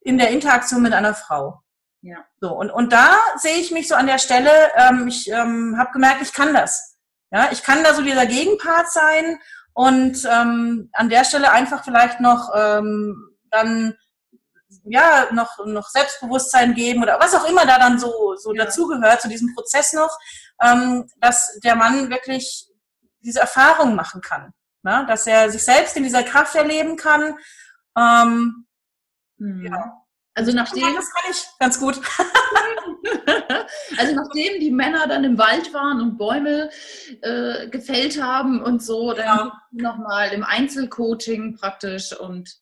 in der Interaktion mit einer Frau. Ja. So, und, und da sehe ich mich so an der Stelle, ähm, ich ähm, habe gemerkt, ich kann das. Ja, ich kann da so dieser Gegenpart sein und ähm, an der Stelle einfach vielleicht noch ähm, dann ja, noch, noch Selbstbewusstsein geben oder was auch immer da dann so, so ja. dazugehört, zu diesem Prozess noch, ähm, dass der Mann wirklich diese Erfahrung machen kann. Ne? Dass er sich selbst in dieser Kraft erleben kann. Ähm, mhm. ja. Also nachdem. Das kann ich ganz gut. also nachdem die Männer dann im Wald waren und Bäume äh, gefällt haben und so, dann ja. nochmal im Einzelcoaching praktisch und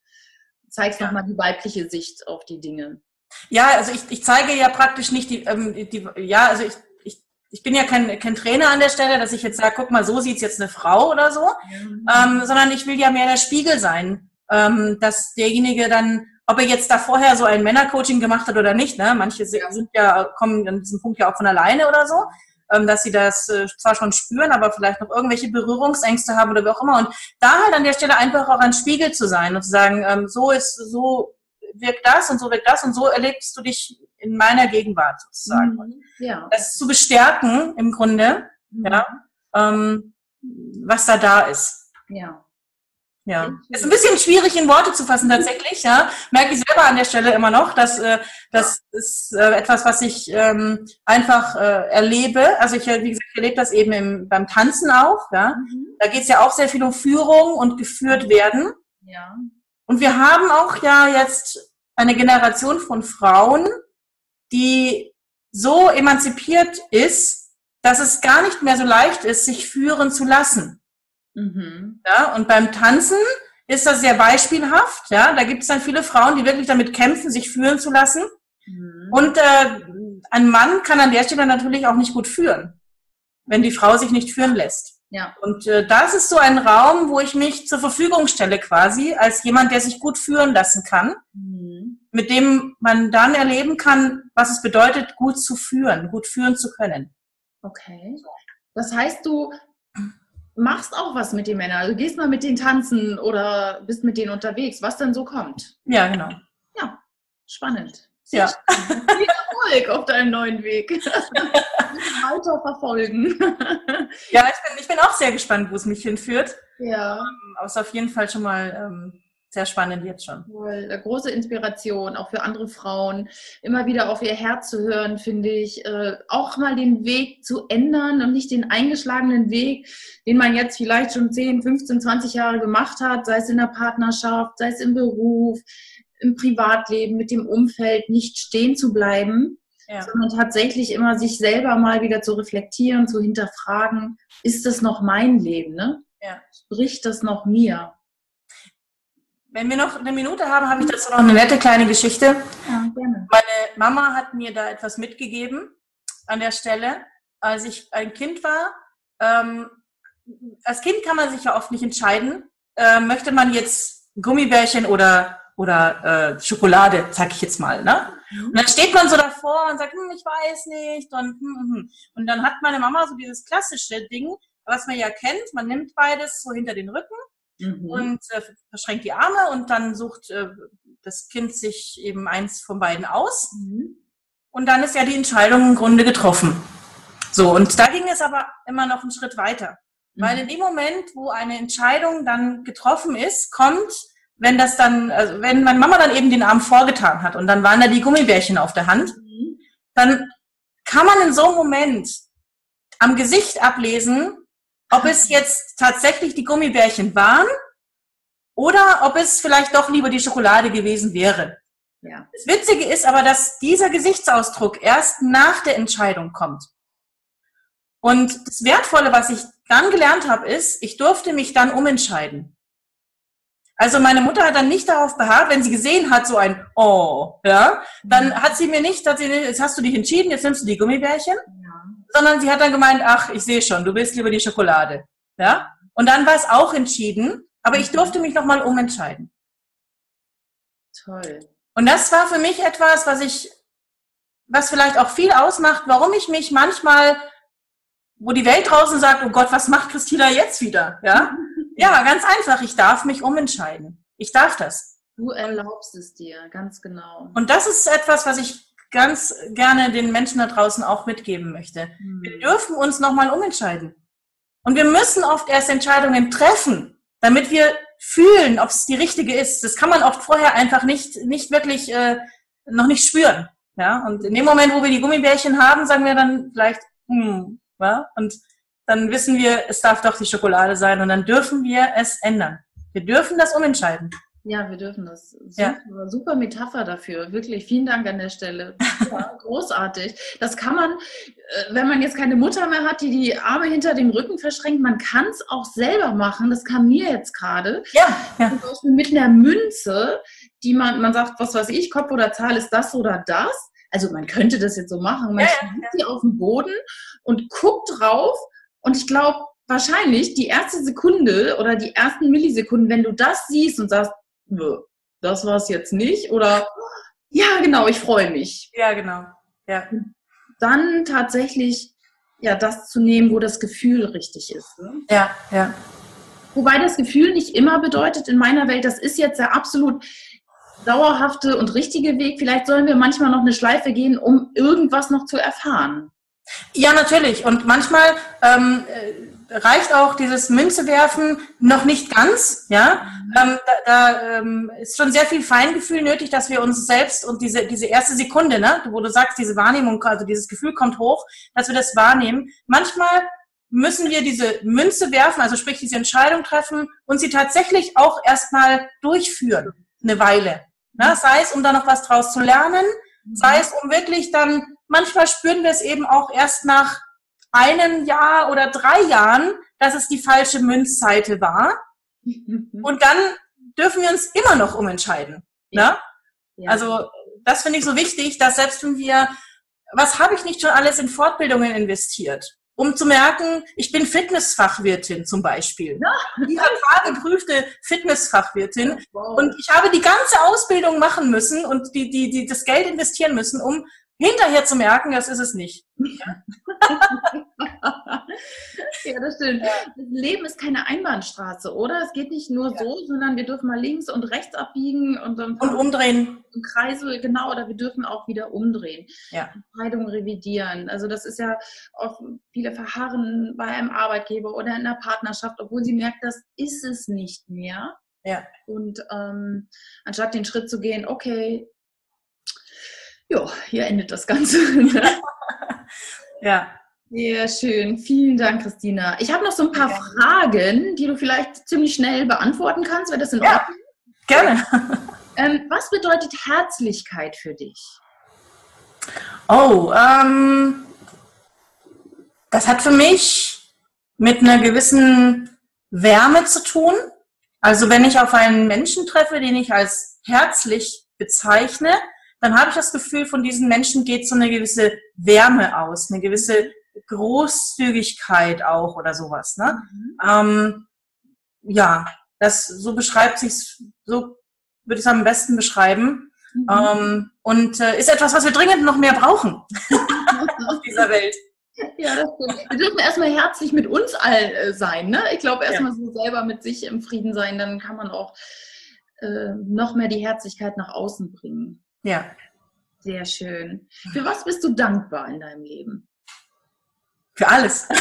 zeigst ja. nochmal die weibliche Sicht auf die Dinge. Ja, also ich, ich zeige ja praktisch nicht die, ähm, die ja, also ich, ich, ich bin ja kein, kein Trainer an der Stelle, dass ich jetzt sage, guck mal, so sieht's jetzt eine Frau oder so, mhm. ähm, sondern ich will ja mehr der Spiegel sein, ähm, dass derjenige dann, ob er jetzt da vorher so ein Männercoaching gemacht hat oder nicht, ne, manche sind ja, kommen an diesem Punkt ja auch von alleine oder so, dass sie das äh, zwar schon spüren, aber vielleicht noch irgendwelche Berührungsängste haben oder wie auch immer. Und da halt an der Stelle einfach auch ein Spiegel zu sein und zu sagen, ähm, so ist, so wirkt das und so wirkt das und so erlebst du dich in meiner Gegenwart sozusagen. Mhm. Ja. Das zu bestärken im Grunde, Mhm. ja, ähm, was da da ist. Ja. Ja, ist ein bisschen schwierig in Worte zu fassen tatsächlich. Ja, merke ich selber an der Stelle immer noch, dass äh, das ist äh, etwas, was ich ähm, einfach äh, erlebe. Also ich, wie gesagt, erlebe das eben im, beim Tanzen auch. Ja, Mhm. da geht es ja auch sehr viel um Führung und geführt werden. Ja. Und wir haben auch ja jetzt eine Generation von Frauen, die so emanzipiert ist, dass es gar nicht mehr so leicht ist, sich führen zu lassen. Mhm. Ja, und beim Tanzen ist das sehr beispielhaft. Ja, da gibt es dann viele Frauen, die wirklich damit kämpfen, sich führen zu lassen. Mhm. Und äh, ein Mann kann an der Stelle natürlich auch nicht gut führen, wenn die Frau sich nicht führen lässt. Ja. Und äh, das ist so ein Raum, wo ich mich zur Verfügung stelle quasi, als jemand, der sich gut führen lassen kann, Mhm. mit dem man dann erleben kann, was es bedeutet, gut zu führen, gut führen zu können. Okay. Das heißt, du machst auch was mit den Männern. Du gehst mal mit denen tanzen oder bist mit denen unterwegs, was dann so kommt. Ja, genau. Ja, spannend. Ja. spannend. Viel Erfolg auf deinem neuen Weg. Weiter verfolgen. Ja, ich bin, ich bin auch sehr gespannt, wo es mich hinführt. ja. Aber es ist auf jeden Fall schon mal ähm, sehr spannend jetzt schon. Eine große Inspiration, auch für andere Frauen, immer wieder auf ihr Herz zu hören, finde ich. Äh, auch mal den Weg zu ändern und nicht den eingeschlagenen Weg, den man jetzt vielleicht schon 10, 15, 20 Jahre gemacht hat, sei es in der Partnerschaft, sei es im Beruf, im Privatleben, mit dem Umfeld, nicht stehen zu bleiben, Ja. sondern tatsächlich immer sich selber mal wieder zu reflektieren, zu hinterfragen, ist das noch mein Leben, ne? Ja. Spricht das noch mir? Wenn wir noch eine Minute haben, habe ich dazu noch eine nette kleine Geschichte. Ja, gerne. Meine Mama hat mir da etwas mitgegeben an der Stelle, als ich ein Kind war. Ähm, als Kind kann man sich ja oft nicht entscheiden, äh, möchte man jetzt Gummibärchen oder oder äh, Schokolade, sag ich jetzt mal. Ne? Und dann steht man so davor und sagt, hm, ich weiß nicht. Und, hm, hm, hm. und dann hat meine Mama so dieses klassische Ding, was man ja kennt. Man nimmt beides so hinter den Rücken Mhm. und äh, verschränkt die Arme und dann sucht äh, das Kind sich eben eins von beiden aus. Mhm. Und dann ist ja die Entscheidung im Grunde getroffen. So, und da ging es aber immer noch einen Schritt weiter. Weil in dem Moment, wo eine Entscheidung dann getroffen ist, kommt, wenn das dann, also wenn meine Mama dann eben den Arm vorgetan hat und dann waren da die Gummibärchen auf der Hand, Mhm. dann kann man in so einem Moment am Gesicht ablesen, ob es jetzt tatsächlich die Gummibärchen waren oder ob es vielleicht doch lieber die Schokolade gewesen wäre. Ja. Das Witzige ist aber, dass dieser Gesichtsausdruck erst nach der Entscheidung kommt. Und das Wertvolle, was ich dann gelernt habe, ist, ich durfte mich dann umentscheiden. Also meine Mutter hat dann nicht darauf beharrt, wenn sie gesehen hat, so ein Oh, ja, dann hat sie mir nicht, hat sie, jetzt hast du dich entschieden, jetzt nimmst du die Gummibärchen, Ja. Sondern sie hat dann gemeint, ach, ich sehe schon, du willst lieber die Schokolade, ja. Und dann war es auch entschieden, aber ich durfte mich nochmal umentscheiden. Toll. Und das war für mich etwas, was ich, was vielleicht auch viel ausmacht, warum ich mich manchmal, wo die Welt draußen sagt, oh Gott, was macht Christina jetzt wieder? Ja, ja, ganz einfach. Ich darf mich umentscheiden. Ich darf das. Du erlaubst es dir, ganz genau. Und das ist etwas, was ich ganz gerne den Menschen da draußen auch mitgeben möchte. Wir dürfen uns nochmal umentscheiden. Und wir müssen oft erst Entscheidungen treffen, damit wir fühlen, ob es die richtige ist. Das kann man oft vorher einfach nicht, nicht wirklich, äh, noch nicht spüren. Ja, und in dem Moment, wo wir die Gummibärchen haben, sagen wir dann vielleicht, hm, ja, und dann wissen wir, es darf doch die Schokolade sein und dann dürfen wir es ändern. Wir dürfen das umentscheiden. Ja, wir dürfen das. Super, Ja. super Metapher dafür. Wirklich, vielen Dank an der Stelle. Ja, großartig. Das kann man, äh, wenn man jetzt keine Mutter mehr hat, die die Arme hinter dem Rücken verschränkt, man kann es auch selber machen. Das kam mir jetzt gerade. Ja, ja, Zum Beispiel mit einer Münze, die man, man sagt, was weiß ich, Kopf oder Zahl ist das oder das. Also man könnte das jetzt so machen. Man Ja, ja, sie auf den Boden und guckt drauf. Und ich glaube, wahrscheinlich die erste Sekunde oder die ersten Millisekunden, wenn du das siehst und sagst, "Nö, das war es jetzt nicht, oder ja, genau, ich freue mich. ja, genau. Ja, Dann tatsächlich ja das zu nehmen, wo das Gefühl richtig ist. Ne? ja, ja. Wobei das Gefühl nicht immer bedeutet in meiner Welt, das ist jetzt ja absolut dauerhafte und richtige Weg. Vielleicht sollen wir manchmal noch eine Schleife gehen, um irgendwas noch zu erfahren. Ja, natürlich. Und manchmal ähm, äh, reicht auch dieses Münze werfen noch nicht ganz. Ja, ähm, da, da ähm, ist schon sehr viel Feingefühl nötig, dass wir uns selbst und diese diese erste Sekunde, ne, wo du sagst, diese Wahrnehmung, also dieses Gefühl kommt hoch, dass wir das wahrnehmen. Manchmal müssen wir diese Münze werfen, also sprich diese Entscheidung treffen und sie tatsächlich auch erstmal durchführen, eine Weile. Ne? Sei es, um da noch was draus zu lernen, sei es, um wirklich dann manchmal spüren wir es eben auch erst nach einem Jahr oder drei Jahren, dass es die falsche Münzseite war. Und dann dürfen wir uns immer noch umentscheiden. Ne? Ja. Also das finde ich so wichtig, dass selbst wenn wir, was habe ich nicht schon alles in Fortbildungen investiert? um zu merken, ich bin Fitnessfachwirtin zum Beispiel. Ja. IHK geprüfte Fitnessfachwirtin. Wow. Und ich habe die ganze Ausbildung machen müssen und die, die, die, das Geld investieren müssen, um hinterher zu merken, das ist es nicht. ja, das stimmt. Das Leben ist keine Einbahnstraße, oder? Es geht nicht nur ja. so, sondern wir dürfen mal links und rechts abbiegen und, und umdrehen. Im Kreisel, genau, oder wir dürfen auch wieder umdrehen. Ja. Entscheidungen revidieren. Also das ist ja oft, viele verharren bei einem Arbeitgeber oder in einer Partnerschaft, obwohl sie merkt, das ist es nicht mehr. Ja. Und ähm, anstatt den Schritt zu gehen, okay, ja, hier endet das Ganze. ja. Sehr schön. Vielen Dank, Christina. Ich habe noch so ein paar ja. Fragen, die du vielleicht ziemlich schnell beantworten kannst. Wäre das in ja, Ordnung? Gerne. Ähm, was bedeutet Herzlichkeit für dich? Oh, ähm, das hat für mich mit einer gewissen Wärme zu tun. Also wenn ich auf einen Menschen treffe, den ich als herzlich bezeichne, dann habe ich das Gefühl, von diesen Menschen geht so eine gewisse Wärme aus, eine gewisse Großzügigkeit auch oder sowas. Ne? Mhm. Ähm, ja, das so beschreibt sich, so würde ich es am besten beschreiben. Mhm. Ähm, und äh, ist etwas, was wir dringend noch mehr brauchen auf dieser Welt. Ja, das stimmt. Wir dürfen erstmal herzlich mit uns all äh, sein. Ne? Ich glaube, erstmal ja. so selber mit sich im Frieden sein, dann kann man auch äh, noch mehr die Herzlichkeit nach außen bringen. Ja. Sehr schön. Für was bist du dankbar in deinem Leben? Für alles. also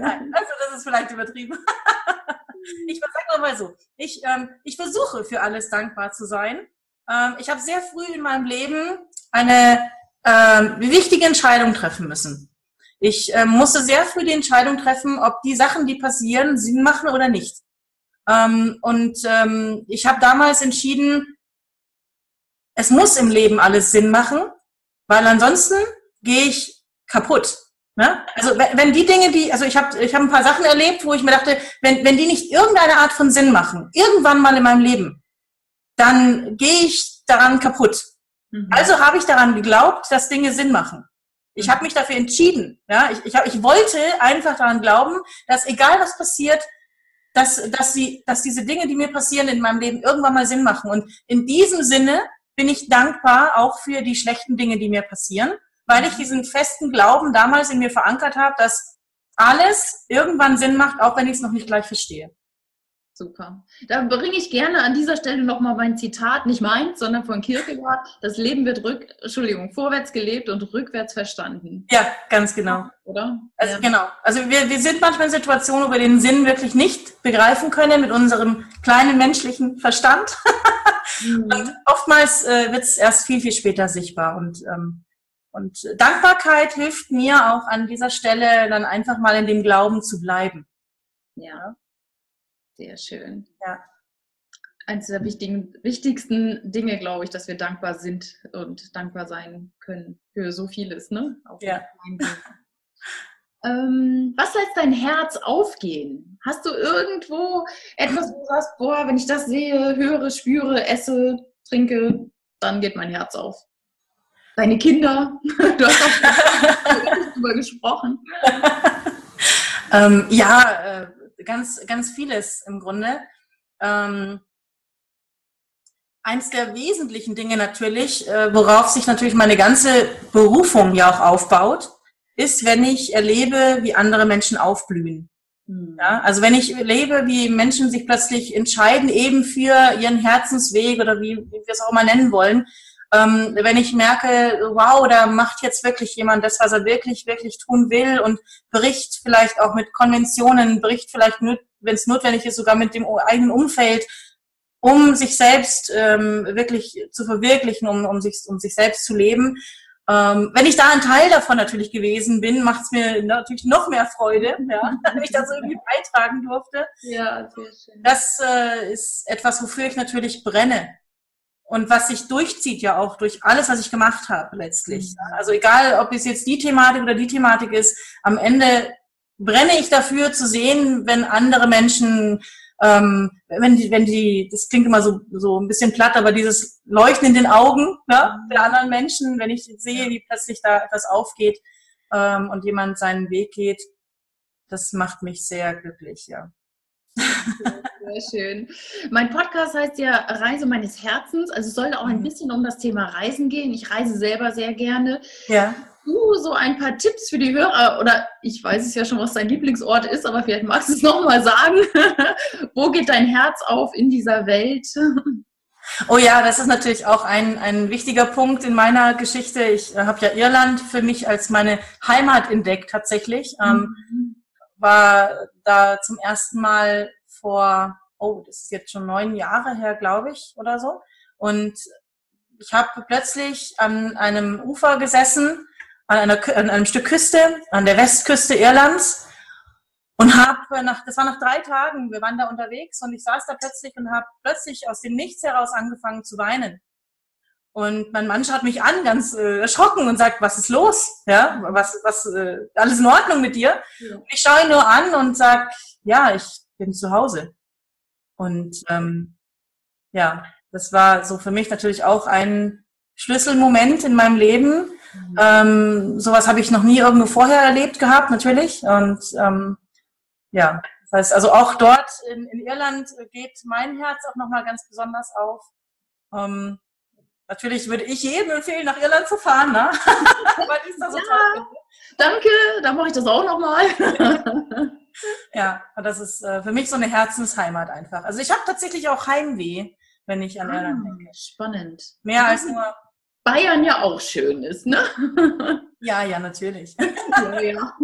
das ist vielleicht übertrieben. ich sage mal so, ich, ähm, ich versuche für alles dankbar zu sein. Ähm, ich habe sehr früh in meinem Leben eine ähm, wichtige Entscheidung treffen müssen. Ich ähm, musste sehr früh die Entscheidung treffen, ob die Sachen, die passieren, Sinn machen oder nicht. Ähm, und ähm, ich habe damals entschieden, es muss im Leben alles Sinn machen, weil ansonsten gehe ich kaputt. Ne? Also wenn die Dinge, die, also ich habe ich hab ein paar Sachen erlebt, wo ich mir dachte, wenn, wenn die nicht irgendeine Art von Sinn machen, irgendwann mal in meinem Leben, dann gehe ich daran kaputt. Mhm. Also habe ich daran geglaubt, dass Dinge Sinn machen. Ich habe mich dafür entschieden. Ja? Ich, ich, hab, ich wollte einfach daran glauben, dass egal was passiert, dass, dass, sie, dass diese Dinge, die mir passieren in meinem Leben, irgendwann mal Sinn machen. Und in diesem Sinne bin ich dankbar auch für die schlechten Dinge, die mir passieren, weil ich diesen festen Glauben damals in mir verankert habe, dass alles irgendwann Sinn macht, auch wenn ich es noch nicht gleich verstehe. Super. Da bringe ich gerne an dieser Stelle nochmal mein Zitat, nicht meins, sondern von Kierkegaard. Das Leben wird rück, Entschuldigung, vorwärts gelebt und rückwärts verstanden. Ja, ganz genau. Oder? Also ja. genau. Also wir, wir sind manchmal in Situationen, wo wir den Sinn wirklich nicht begreifen können mit unserem kleinen menschlichen Verstand. Mhm. Und oftmals äh, wird es erst viel, viel später sichtbar. Und, ähm, und Dankbarkeit hilft mir auch an dieser Stelle dann einfach mal in dem Glauben zu bleiben. Ja. Sehr schön. Ja. Eines der wichtigen, wichtigsten Dinge, glaube ich, dass wir dankbar sind und dankbar sein können für so vieles, ne? Auch ja. ähm, was lässt dein Herz aufgehen? Hast du irgendwo etwas, wo du sagst, boah, wenn ich das sehe, höre, spüre, esse, trinke, dann geht mein Herz auf? Deine Kinder, du hast auch darüber gesprochen. ähm, ja, äh, ganz, ganz vieles im Grunde. Ähm, eins der wesentlichen Dinge natürlich, äh, worauf sich natürlich meine ganze Berufung ja auch aufbaut, ist, wenn ich erlebe, wie andere Menschen aufblühen. Mhm. Ja, also wenn ich lebe, wie Menschen sich plötzlich entscheiden, eben für ihren Herzensweg oder wie, wie wir es auch mal nennen wollen, ähm, wenn ich merke, wow, da macht jetzt wirklich jemand das, was er wirklich, wirklich tun will und bricht vielleicht auch mit Konventionen, bricht vielleicht, wenn es notwendig ist, sogar mit dem eigenen Umfeld, um sich selbst ähm, wirklich zu verwirklichen, um, um, sich, um sich selbst zu leben. Ähm, wenn ich da ein Teil davon natürlich gewesen bin, macht es mir natürlich noch mehr Freude, ja, wenn ich das irgendwie beitragen durfte. Ja, sehr schön. Das äh, ist etwas, wofür ich natürlich brenne und was sich durchzieht ja auch durch alles, was ich gemacht habe letztlich. Mhm. Also egal, ob es jetzt die Thematik oder die Thematik ist, am Ende brenne ich dafür zu sehen, wenn andere Menschen, ähm, wenn die, wenn die, das klingt immer so so ein bisschen platt, aber dieses Leuchten in den Augen ne, der anderen Menschen, wenn ich sehe, wie plötzlich da etwas aufgeht ähm, und jemand seinen Weg geht, das macht mich sehr glücklich, ja. Sehr schön. Mein Podcast heißt ja Reise meines Herzens. Also es soll auch ein mhm. bisschen um das Thema Reisen gehen. Ich reise selber sehr gerne. Ja. Du so ein paar Tipps für die Hörer oder ich weiß es ja schon, was dein Lieblingsort ist, aber vielleicht magst du es nochmal sagen. Wo geht dein Herz auf in dieser Welt? Oh ja, das ist natürlich auch ein, ein wichtiger Punkt in meiner Geschichte. Ich äh, habe ja Irland für mich als meine Heimat entdeckt tatsächlich. Ähm, mhm. War da zum ersten Mal vor, oh, das ist jetzt schon neun Jahre her, glaube ich, oder so. Und ich habe plötzlich an einem Ufer gesessen, an, einer, an einem Stück Küste, an der Westküste Irlands und habe nach, das war nach drei Tagen, wir waren da unterwegs und ich saß da plötzlich und habe plötzlich aus dem Nichts heraus angefangen zu weinen. Und mein Mann schaut mich an, ganz äh, erschrocken und sagt, was ist los? Ja, was, was, äh, alles in Ordnung mit dir? Ja. Ich schaue ihn nur an und sag, ja, ich bin zu Hause. Und ähm, ja, das war so für mich natürlich auch ein Schlüsselmoment in meinem Leben. Mhm. Ähm, sowas habe ich noch nie irgendwo vorher erlebt gehabt, natürlich. Und ähm, ja, das heißt, also auch dort in, in Irland geht mein Herz auch nochmal ganz besonders auf. Ähm, natürlich würde ich jedem empfehlen, nach Irland zu fahren, ne? Weil ich das so ja, toll Danke, dann mache ich das auch nochmal. ja, das ist äh, für mich so eine Herzensheimat einfach. Also ich habe tatsächlich auch Heimweh, wenn ich an ah, Irland denke. Spannend. Mehr als nur. Bayern ja auch schön ist, ne? ja, ja, natürlich. ja, ja.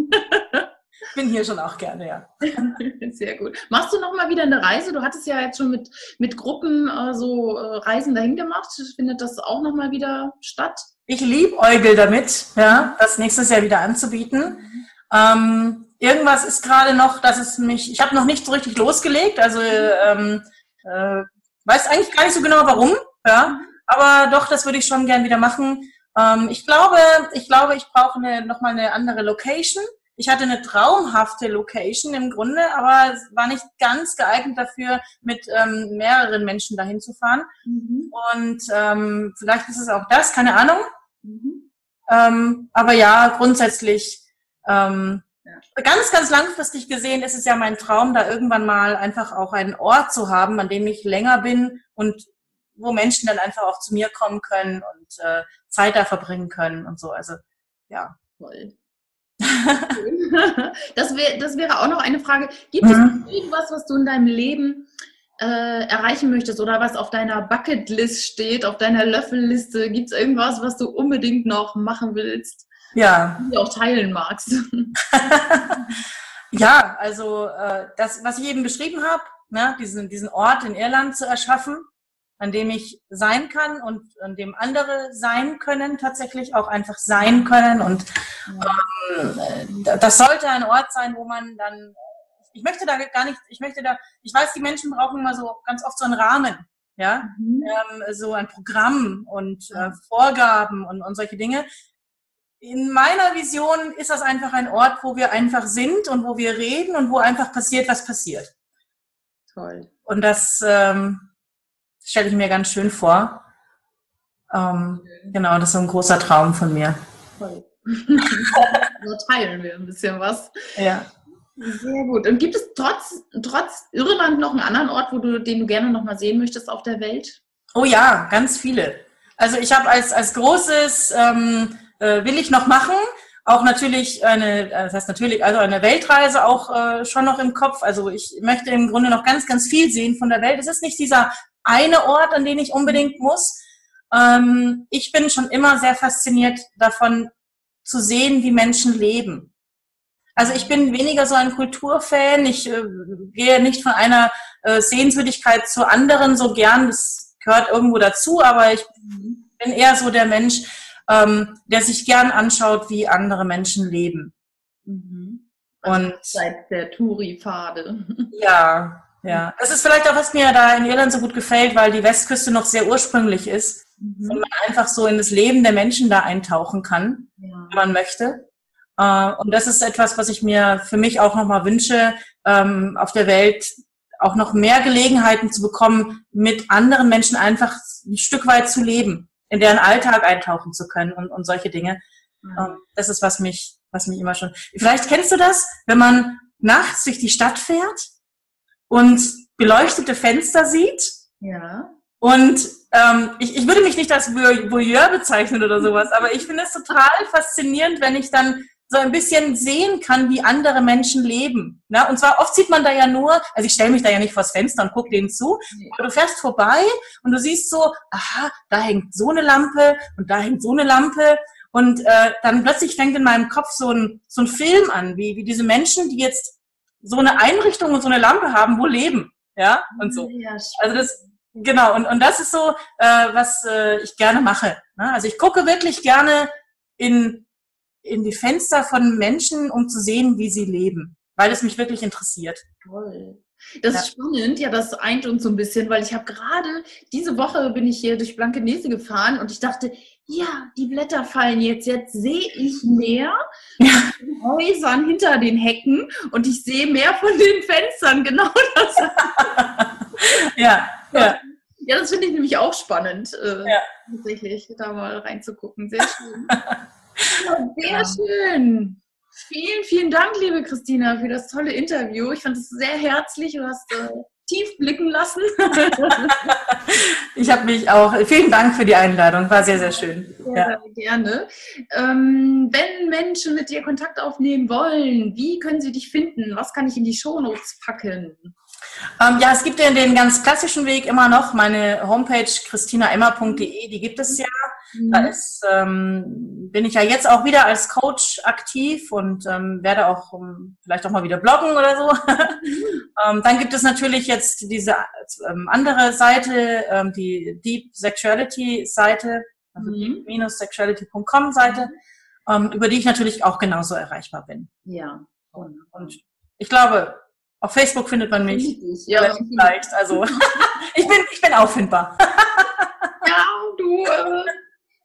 Bin hier schon auch gerne, ja. Sehr gut. Machst du noch mal wieder eine Reise? Du hattest ja jetzt schon mit, mit Gruppen äh, so äh, Reisen dahin gemacht. Findet das auch noch mal wieder statt? Ich liebe Eugel damit, ja, das nächstes Jahr wieder anzubieten. Mhm. Ähm, irgendwas ist gerade noch, dass es mich, ich habe noch nicht so richtig losgelegt, also ähm, äh, weiß eigentlich gar nicht so genau warum, ja, aber doch, das würde ich schon gern wieder machen. Ähm, ich glaube, ich glaube, ich brauche eine, noch mal eine andere Location. Ich hatte eine traumhafte Location im Grunde, aber es war nicht ganz geeignet dafür, mit ähm, mehreren Menschen dahin zu fahren. Mhm. Und ähm, vielleicht ist es auch das, keine Ahnung. Mhm. Ähm, aber ja, grundsätzlich ähm, ja. ganz, ganz langfristig gesehen ist es ja mein Traum, da irgendwann mal einfach auch einen Ort zu haben, an dem ich länger bin und wo Menschen dann einfach auch zu mir kommen können und äh, Zeit da verbringen können und so. Also ja. Toll. das, wär, das wäre auch noch eine Frage. Gibt mhm. es irgendwas, was du in deinem Leben äh, erreichen möchtest oder was auf deiner Bucketlist steht, auf deiner Löffelliste? Gibt es irgendwas, was du unbedingt noch machen willst? Ja. Die du auch teilen magst. ja, also äh, das, was ich eben beschrieben habe, ne, diesen, diesen Ort in Irland zu erschaffen, an dem ich sein kann und an dem andere sein können, tatsächlich auch einfach sein können. Und ähm, das sollte ein Ort sein, wo man dann, ich möchte da gar nicht, ich möchte da, ich weiß, die Menschen brauchen immer so ganz oft so einen Rahmen, ja, mhm. ähm, so ein Programm und äh, Vorgaben und, und solche Dinge. In meiner Vision ist das einfach ein Ort, wo wir einfach sind und wo wir reden und wo einfach passiert, was passiert. Toll. Und das, ähm, stelle ich mir ganz schön vor. Ähm, genau, das ist so ein großer Traum von mir. Toll. so teilen wir ein bisschen was. Ja. Sehr gut. Und gibt es trotz, trotz Irland noch einen anderen Ort, wo du, den du gerne noch mal sehen möchtest auf der Welt? Oh ja, ganz viele. Also ich habe als, als großes, ähm, äh, will ich noch machen, auch natürlich eine, äh, das heißt natürlich, also eine Weltreise auch äh, schon noch im Kopf. Also ich möchte im Grunde noch ganz, ganz viel sehen von der Welt. Es ist nicht dieser eine Ort, an den ich unbedingt muss. Ähm, ich bin schon immer sehr fasziniert davon zu sehen, wie Menschen leben. Also ich bin weniger so ein Kulturfan. Ich äh, gehe nicht von einer äh, Sehenswürdigkeit zur anderen so gern. Das gehört irgendwo dazu, aber ich bin eher so der Mensch, ähm, der sich gern anschaut, wie andere Menschen leben. Mhm. Also und seit der Touri-Pfade. Ja, ja. Das ist vielleicht auch, was mir da in Irland so gut gefällt, weil die Westküste noch sehr ursprünglich ist mhm. und man einfach so in das Leben der Menschen da eintauchen kann, ja. wenn man möchte. Äh, und das ist etwas, was ich mir für mich auch nochmal wünsche, ähm, auf der Welt auch noch mehr Gelegenheiten zu bekommen, mit anderen Menschen einfach ein Stück weit zu leben in deren Alltag eintauchen zu können und, und solche Dinge. Mhm. Das ist, was mich, was mich immer schon. Vielleicht kennst du das, wenn man nachts durch die Stadt fährt und beleuchtete Fenster sieht. Ja. Und ähm, ich, ich würde mich nicht als Voyeur bezeichnen oder sowas, aber ich finde es total faszinierend, wenn ich dann so ein bisschen sehen kann, wie andere Menschen leben. Ja, und zwar oft sieht man da ja nur, also ich stelle mich da ja nicht vors Fenster und gucke denen zu, aber du fährst vorbei und du siehst so, aha, da hängt so eine Lampe und da hängt so eine Lampe und äh, dann plötzlich fängt in meinem Kopf so ein, so ein Film an, wie, wie diese Menschen, die jetzt so eine Einrichtung und so eine Lampe haben, wo leben. Ja, und so. Also das, genau, und, und das ist so, äh, was äh, ich gerne mache. Ne? Also ich gucke wirklich gerne in in die Fenster von Menschen, um zu sehen, wie sie leben, weil es mich wirklich interessiert. Toll. Das ist spannend, ja, das eint uns so ein bisschen, weil ich habe gerade diese Woche bin ich hier durch Blankenese gefahren und ich dachte, ja, die Blätter fallen jetzt, jetzt sehe ich mehr ja. Häusern hinter den Hecken und ich sehe mehr von den Fenstern, genau das. ja, ja. Ja, das finde ich nämlich auch spannend, äh, ja. tatsächlich, da mal reinzugucken. Sehr schön. Ja, sehr ja. schön. Vielen, vielen Dank, liebe Christina, für das tolle Interview. Ich fand es sehr herzlich. Du hast äh, tief blicken lassen. ich habe mich auch. Vielen Dank für die Einladung. War sehr, sehr schön. Sehr, ja. gerne. Ähm, wenn Menschen mit dir Kontakt aufnehmen wollen, wie können sie dich finden? Was kann ich in die Shownotes packen? Ähm, ja, es gibt ja den ganz klassischen Weg immer noch. Meine Homepage christinaemmer.de, die gibt es ja. Mhm. Da ist, ähm, bin ich ja jetzt auch wieder als Coach aktiv und ähm, werde auch um, ähm, vielleicht auch mal wieder bloggen oder so. Mhm. ähm, dann gibt es natürlich jetzt diese ähm, andere Seite, die Deep Sexuality Seite, also mhm. deep-sexuality.com Seite, mhm. über die ich natürlich auch genauso erreichbar bin. Ja. Und, und ich glaube, auf Facebook findet man mich. Ja, leicht. Also ich bin, ich bin auffindbar. ja, du äh,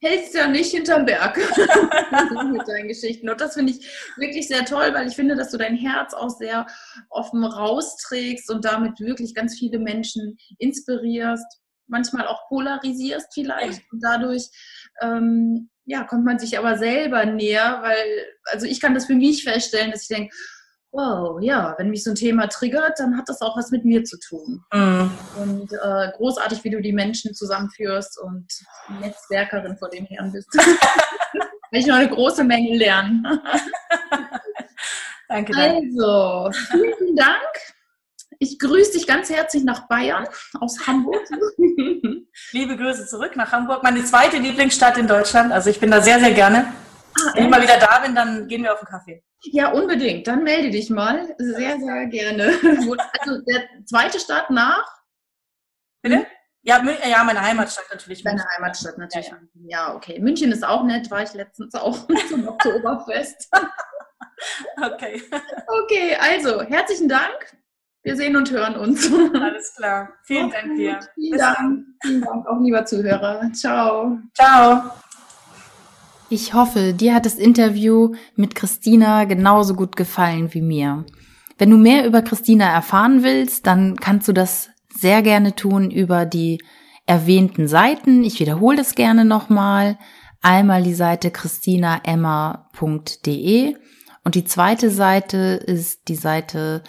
hältst ja nicht hinterm Berg mit deinen Geschichten. Und das finde ich wirklich sehr toll, weil ich finde, dass du dein Herz auch sehr offen rausträgst und damit wirklich ganz viele Menschen inspirierst, manchmal auch polarisierst vielleicht und dadurch ähm, ja, kommt man sich aber selber näher, weil, also ich kann das für mich feststellen, dass ich denke, wow, ja, wenn mich so ein Thema triggert, dann hat das auch was mit mir zu tun. Mhm. Und äh, großartig, wie du die Menschen zusammenführst und Netzwerkerin vor dem Herrn bist. Will ich noch eine große Menge lernen. danke, danke. Also, vielen Dank. Ich grüße dich ganz herzlich nach Bayern aus Hamburg. Liebe Grüße zurück nach Hamburg, meine zweite Lieblingsstadt in Deutschland. Also ich bin da sehr, sehr gerne. Ah, Wenn ich mal wieder da bin, dann gehen wir auf den Kaffee. Ja, unbedingt. Dann melde dich mal. Sehr, sehr gerne. Also der zweite Start nach? Bitte? Ja, ja, meine Heimatstadt natürlich. Deine Heimatstadt natürlich. Ja, ja. ja, okay. München ist auch nett, war ich letztens auch zum Oktoberfest. okay. Okay, also herzlichen Dank. Wir sehen und hören uns. Alles klar. Vielen okay. Dank dir. Vielen Dank. Vielen Dank auch, lieber Zuhörer. Ciao. Ciao. Ich hoffe, dir hat das Interview mit Christina genauso gut gefallen wie mir. Wenn du mehr über Christina erfahren willst, dann kannst du das sehr gerne tun über die erwähnten Seiten. Ich wiederhole das gerne nochmal. Einmal die Seite christinaemma.de und die zweite Seite ist die Seite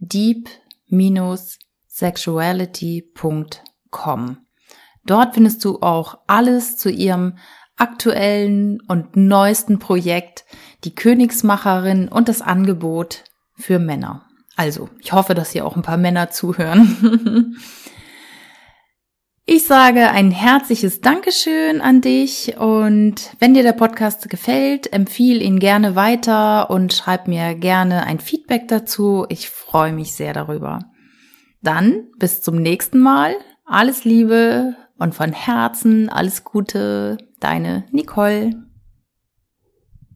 deep-sexuality.com. Dort findest du auch alles zu ihrem aktuellen und neuesten Projekt, die Königsmacherin und das Angebot für Männer. Also, ich hoffe, dass hier auch ein paar Männer zuhören. Ich sage ein herzliches Dankeschön an dich und wenn dir der Podcast gefällt, empfiehl ihn gerne weiter und schreib mir gerne ein Feedback dazu. Ich freue mich sehr darüber. Dann bis zum nächsten Mal. Alles Liebe und von Herzen alles Gute. Deine Nicole.